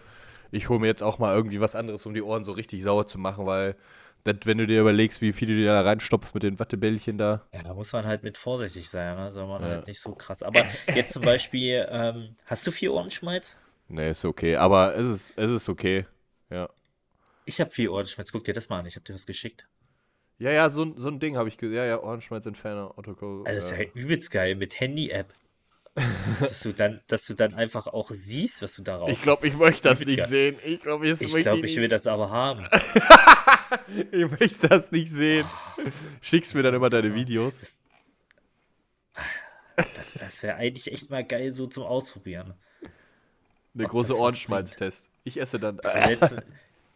[SPEAKER 4] ich hole mir jetzt auch mal irgendwie was anderes, um die Ohren so richtig sauer zu machen, weil das, wenn du dir überlegst, wie viel du da reinstopfst mit den Wattebällchen da.
[SPEAKER 5] Ja, da muss man halt mit vorsichtig sein, ne? Soll man
[SPEAKER 4] Ja.
[SPEAKER 5] halt nicht so krass. Aber jetzt zum Beispiel, ähm, hast du viel Ohrenschmalz?
[SPEAKER 4] Nee, ist okay. Aber es ist, es ist okay. Ja.
[SPEAKER 5] Ich habe viel Ohrenschmalz. Guck dir das mal an. Ich habe dir was geschickt.
[SPEAKER 4] Ja, ja, so, ein- so ein Ding habe ich gesehen. Ja, ja, Ohrenschmalzentferner, Autoco.
[SPEAKER 5] Also das ist ja übelst geil mit Handy-App. Dass, du dann, dass du dann einfach auch siehst, was du da raus
[SPEAKER 4] ich glaube, ich möchte das nicht sehen. Ich glaube, ich,
[SPEAKER 5] Ich glaube, ich will das aber haben.
[SPEAKER 4] Ich möchte das nicht sehen. Schickst mir dann immer deine Videos.
[SPEAKER 5] Das, das wäre eigentlich echt mal geil so zum Ausprobieren.
[SPEAKER 4] Eine
[SPEAKER 5] Ob
[SPEAKER 4] große
[SPEAKER 5] das
[SPEAKER 4] Ohrenschmalztest. Ich esse dann.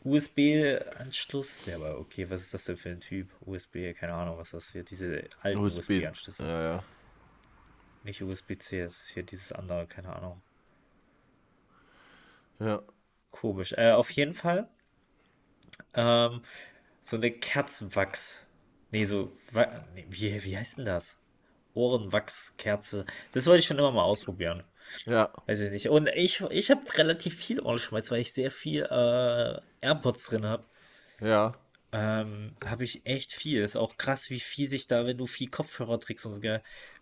[SPEAKER 5] USB-Anschluss. Ja, aber okay, was ist das denn für ein Typ? USB, keine Ahnung, was das hier, diese alten
[SPEAKER 4] USB.
[SPEAKER 5] USB-Anschlüsse.
[SPEAKER 4] Ja, ja.
[SPEAKER 5] Nicht USB-C, das ist hier dieses andere, keine Ahnung.
[SPEAKER 4] Ja.
[SPEAKER 5] Komisch. Äh, auf jeden Fall. Ähm, so eine Kerzenwachs. Nee, so. Wie, wie heißt denn das? Ohrenwachskerze. Das wollte ich schon immer mal ausprobieren.
[SPEAKER 4] Ja.
[SPEAKER 5] Weiß ich nicht. Und ich, ich habe relativ viel Ohrenschmalz, weil ich sehr viel äh, AirPods drin habe.
[SPEAKER 4] Ja.
[SPEAKER 5] Ähm, habe ich echt viel. Ist auch krass, wie viel sich da, wenn du viel Kopfhörer trägst und so,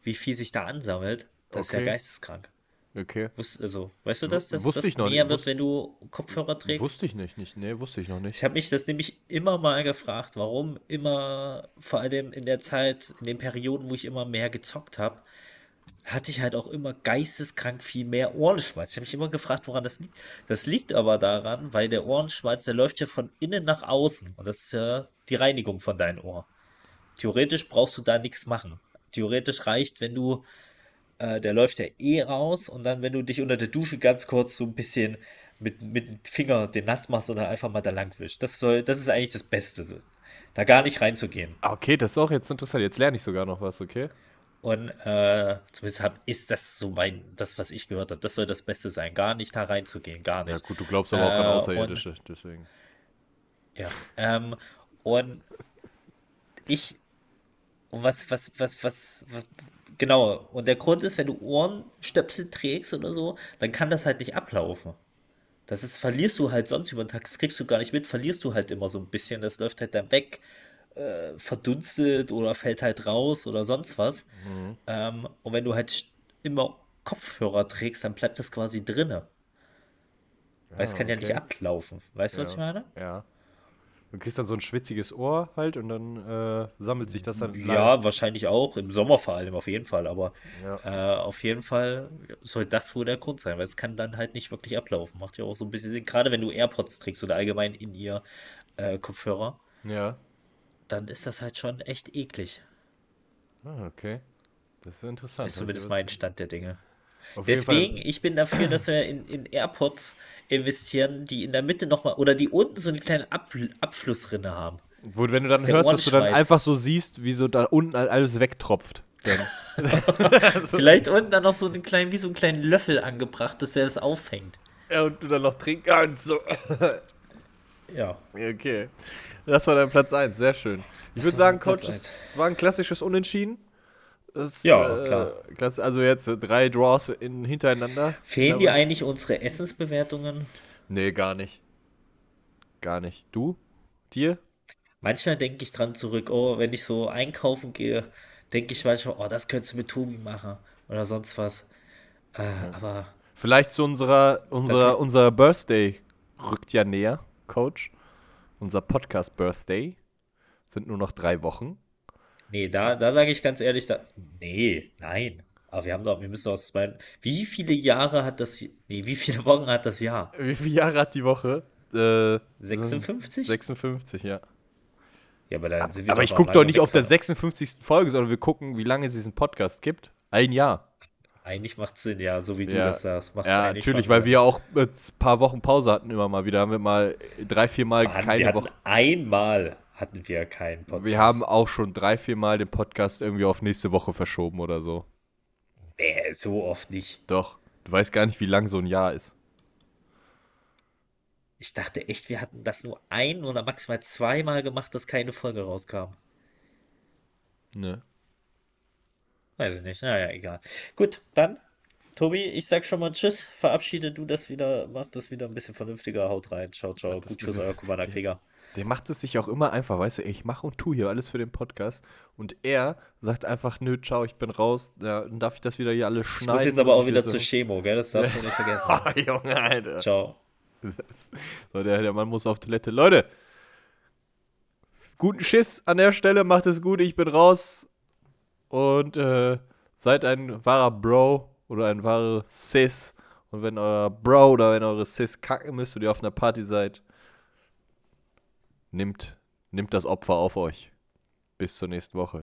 [SPEAKER 5] wie viel sich da ansammelt. Das ist ja
[SPEAKER 4] Okay.
[SPEAKER 5] geisteskrank.
[SPEAKER 4] Okay.
[SPEAKER 5] Wusst, also, weißt du das, dass
[SPEAKER 4] wusste
[SPEAKER 5] das
[SPEAKER 4] ich noch
[SPEAKER 5] mehr
[SPEAKER 4] nicht.
[SPEAKER 5] wird,
[SPEAKER 4] Wus-
[SPEAKER 5] wenn du Kopfhörer trägst?
[SPEAKER 4] Wusste ich nicht, nicht. Nee, wusste ich noch nicht.
[SPEAKER 5] Ich habe mich das nämlich immer mal gefragt, warum immer, vor allem in der Zeit, in den Perioden, wo ich immer mehr gezockt habe, hatte ich halt auch immer geisteskrank viel mehr Ohrenschmalz. Ich habe mich immer gefragt, woran das liegt. Das liegt aber daran, weil der Ohrenschmalz, der läuft ja von innen nach außen. Und das ist ja die Reinigung von deinem Ohr. Theoretisch brauchst du da nichts machen. Theoretisch reicht, wenn du, äh, der läuft ja eh raus und dann, wenn du dich unter der Dusche ganz kurz so ein bisschen mit, mit dem Finger den nass machst oder einfach mal da lang wischst. Das das ist eigentlich das Beste. Da gar nicht reinzugehen.
[SPEAKER 4] Ah, okay, das ist auch jetzt interessant. Jetzt lerne ich sogar noch was, okay?
[SPEAKER 5] Und äh, zumindest hab, ist das so mein, das, was ich gehört habe. Das soll das Beste sein. Gar nicht da reinzugehen, gar
[SPEAKER 4] Ja,
[SPEAKER 5] nicht.
[SPEAKER 4] gut, du glaubst aber auch an
[SPEAKER 5] Äh,
[SPEAKER 4] Außerirdische, deswegen.
[SPEAKER 5] Ja. Ähm, und ich, und was, was, was, was, was, genau, und der Grund ist, wenn du Ohrenstöpsel trägst oder so, dann kann das halt nicht ablaufen. Das ist, verlierst du halt sonst über den Tag, das kriegst du gar nicht mit, verlierst du halt immer so ein bisschen, das läuft halt dann weg, äh, verdunstet oder fällt halt raus oder sonst was. Ähm, und wenn du halt immer Kopfhörer trägst, dann bleibt das quasi drinne. Weil es kann ja nicht
[SPEAKER 4] okay.
[SPEAKER 5] ablaufen. Weißt du, was ich
[SPEAKER 4] Ja.
[SPEAKER 5] meine?
[SPEAKER 4] Ja. Du kriegst dann so ein schwitziges Ohr halt und dann äh, sammelt sich das dann.
[SPEAKER 5] Ja, wahrscheinlich auch. Im Sommer vor allem, auf jeden Fall. Aber
[SPEAKER 4] Ja.
[SPEAKER 5] äh, auf jeden Fall soll das wohl der Grund sein, weil es kann dann halt nicht wirklich ablaufen. Macht ja auch so ein bisschen Sinn. Gerade wenn du AirPods trägst oder allgemein in ihr äh, Kopfhörer,
[SPEAKER 4] Ja.
[SPEAKER 5] Dann ist das halt schon echt eklig.
[SPEAKER 4] Ah, okay. Das ist interessant.
[SPEAKER 5] Ist zumindest mein Stand der Dinge.
[SPEAKER 4] Auf
[SPEAKER 5] Deswegen, ich bin dafür, dass wir in, in AirPods investieren, die in der Mitte nochmal oder die unten so eine kleine Ab Abflussrinne haben.
[SPEAKER 4] Wo, wenn du dann hörst, dass du dann einfach so siehst, wie so da unten alles wegtropft.
[SPEAKER 5] Vielleicht unten dann noch so einen kleinen, wie so einen kleinen Löffel angebracht, dass er das auffängt.
[SPEAKER 4] ja, und du dann noch trinken kannst. So.
[SPEAKER 5] Ja.
[SPEAKER 4] Okay. Das war dein Platz 1, sehr schön. Ich würde sagen, Coach, es war ein klassisches Unentschieden. Es,
[SPEAKER 5] Ja,
[SPEAKER 4] äh,
[SPEAKER 5] klar.
[SPEAKER 4] klasse- also jetzt drei Draws in, hintereinander.
[SPEAKER 5] Fehlen dir eigentlich unsere Essensbewertungen?
[SPEAKER 4] Nee, gar nicht. Gar nicht. Du? Dir?
[SPEAKER 5] Manchmal denke ich dran zurück, oh, wenn ich so einkaufen gehe, denke ich manchmal, oh, das könntest du mit Tobi machen oder sonst was. Äh, aber
[SPEAKER 4] Vielleicht zu unserer, unserer, unser Birthday rückt ja näher, Coach. Unser Podcast-Birthday. Sind nur noch drei Wochen.
[SPEAKER 5] nee, da, da sage ich ganz ehrlich, da, nee, nein. Aber wir haben doch, wir müssen aus zwei, wie viele Jahre hat das, nee, wie viele Wochen hat das Jahr?
[SPEAKER 4] Wie viele Jahre hat die Woche? Äh,
[SPEAKER 5] 56?
[SPEAKER 4] 56, ja.
[SPEAKER 5] Ja, aber dann sind wir
[SPEAKER 4] Aber ich gucke doch nicht auf der
[SPEAKER 5] von-
[SPEAKER 4] 56. Folge, sondern wir gucken, wie lange es diesen Podcast gibt. Ein Jahr.
[SPEAKER 5] Eigentlich macht Sinn, ja, so wie du
[SPEAKER 4] Ja.
[SPEAKER 5] das sagst. Macht
[SPEAKER 4] Ja, natürlich, weil wir auch ein paar Wochen Pause hatten immer mal wieder. Haben wir mal drei, vier Mal
[SPEAKER 5] Mann,
[SPEAKER 4] keine Woche.
[SPEAKER 5] einmal hatten wir keinen Podcast.
[SPEAKER 4] Wir haben auch schon drei, vier Mal den Podcast irgendwie auf nächste Woche verschoben oder so.
[SPEAKER 5] Nee, so oft nicht.
[SPEAKER 4] Doch. Du weißt gar nicht, wie lang so ein Jahr ist.
[SPEAKER 5] Ich dachte echt, wir hatten das nur ein oder maximal zweimal gemacht, dass keine Folge rauskam.
[SPEAKER 4] Ne.
[SPEAKER 5] Weiß ich nicht. Naja, egal. Gut, dann, Tobi, ich sag schon mal Tschüss. Verabschiede du das wieder, mach das wieder ein bisschen vernünftiger. Haut rein. Ciao, ciao. Gut, tschüss, euer Commander Krieger.
[SPEAKER 4] Der macht es sich auch immer einfach, weißt du, ey, ich mache und tu hier alles für den Podcast. Und er sagt einfach, nö, ciao, ich bin raus. Ja, dann darf ich das wieder hier alles
[SPEAKER 5] Ich
[SPEAKER 4] schneiden.
[SPEAKER 5] muss jetzt aber auch wieder
[SPEAKER 4] so.
[SPEAKER 5] zur Chemo, gell? Das darfst du nicht vergessen.
[SPEAKER 4] Ah, Junge, Alter.
[SPEAKER 5] Ciao.
[SPEAKER 4] So, der, der Mann muss auf Toilette. Leute, guten Schiss an der Stelle, macht es gut, ich bin raus. Und äh, seid ein wahrer Bro oder ein wahrer Sis. Und wenn euer Bro oder wenn eure Sis kacken müsst und ihr auf einer Party seid, nimmt, nimmt das Opfer auf euch. Bis zur nächsten Woche.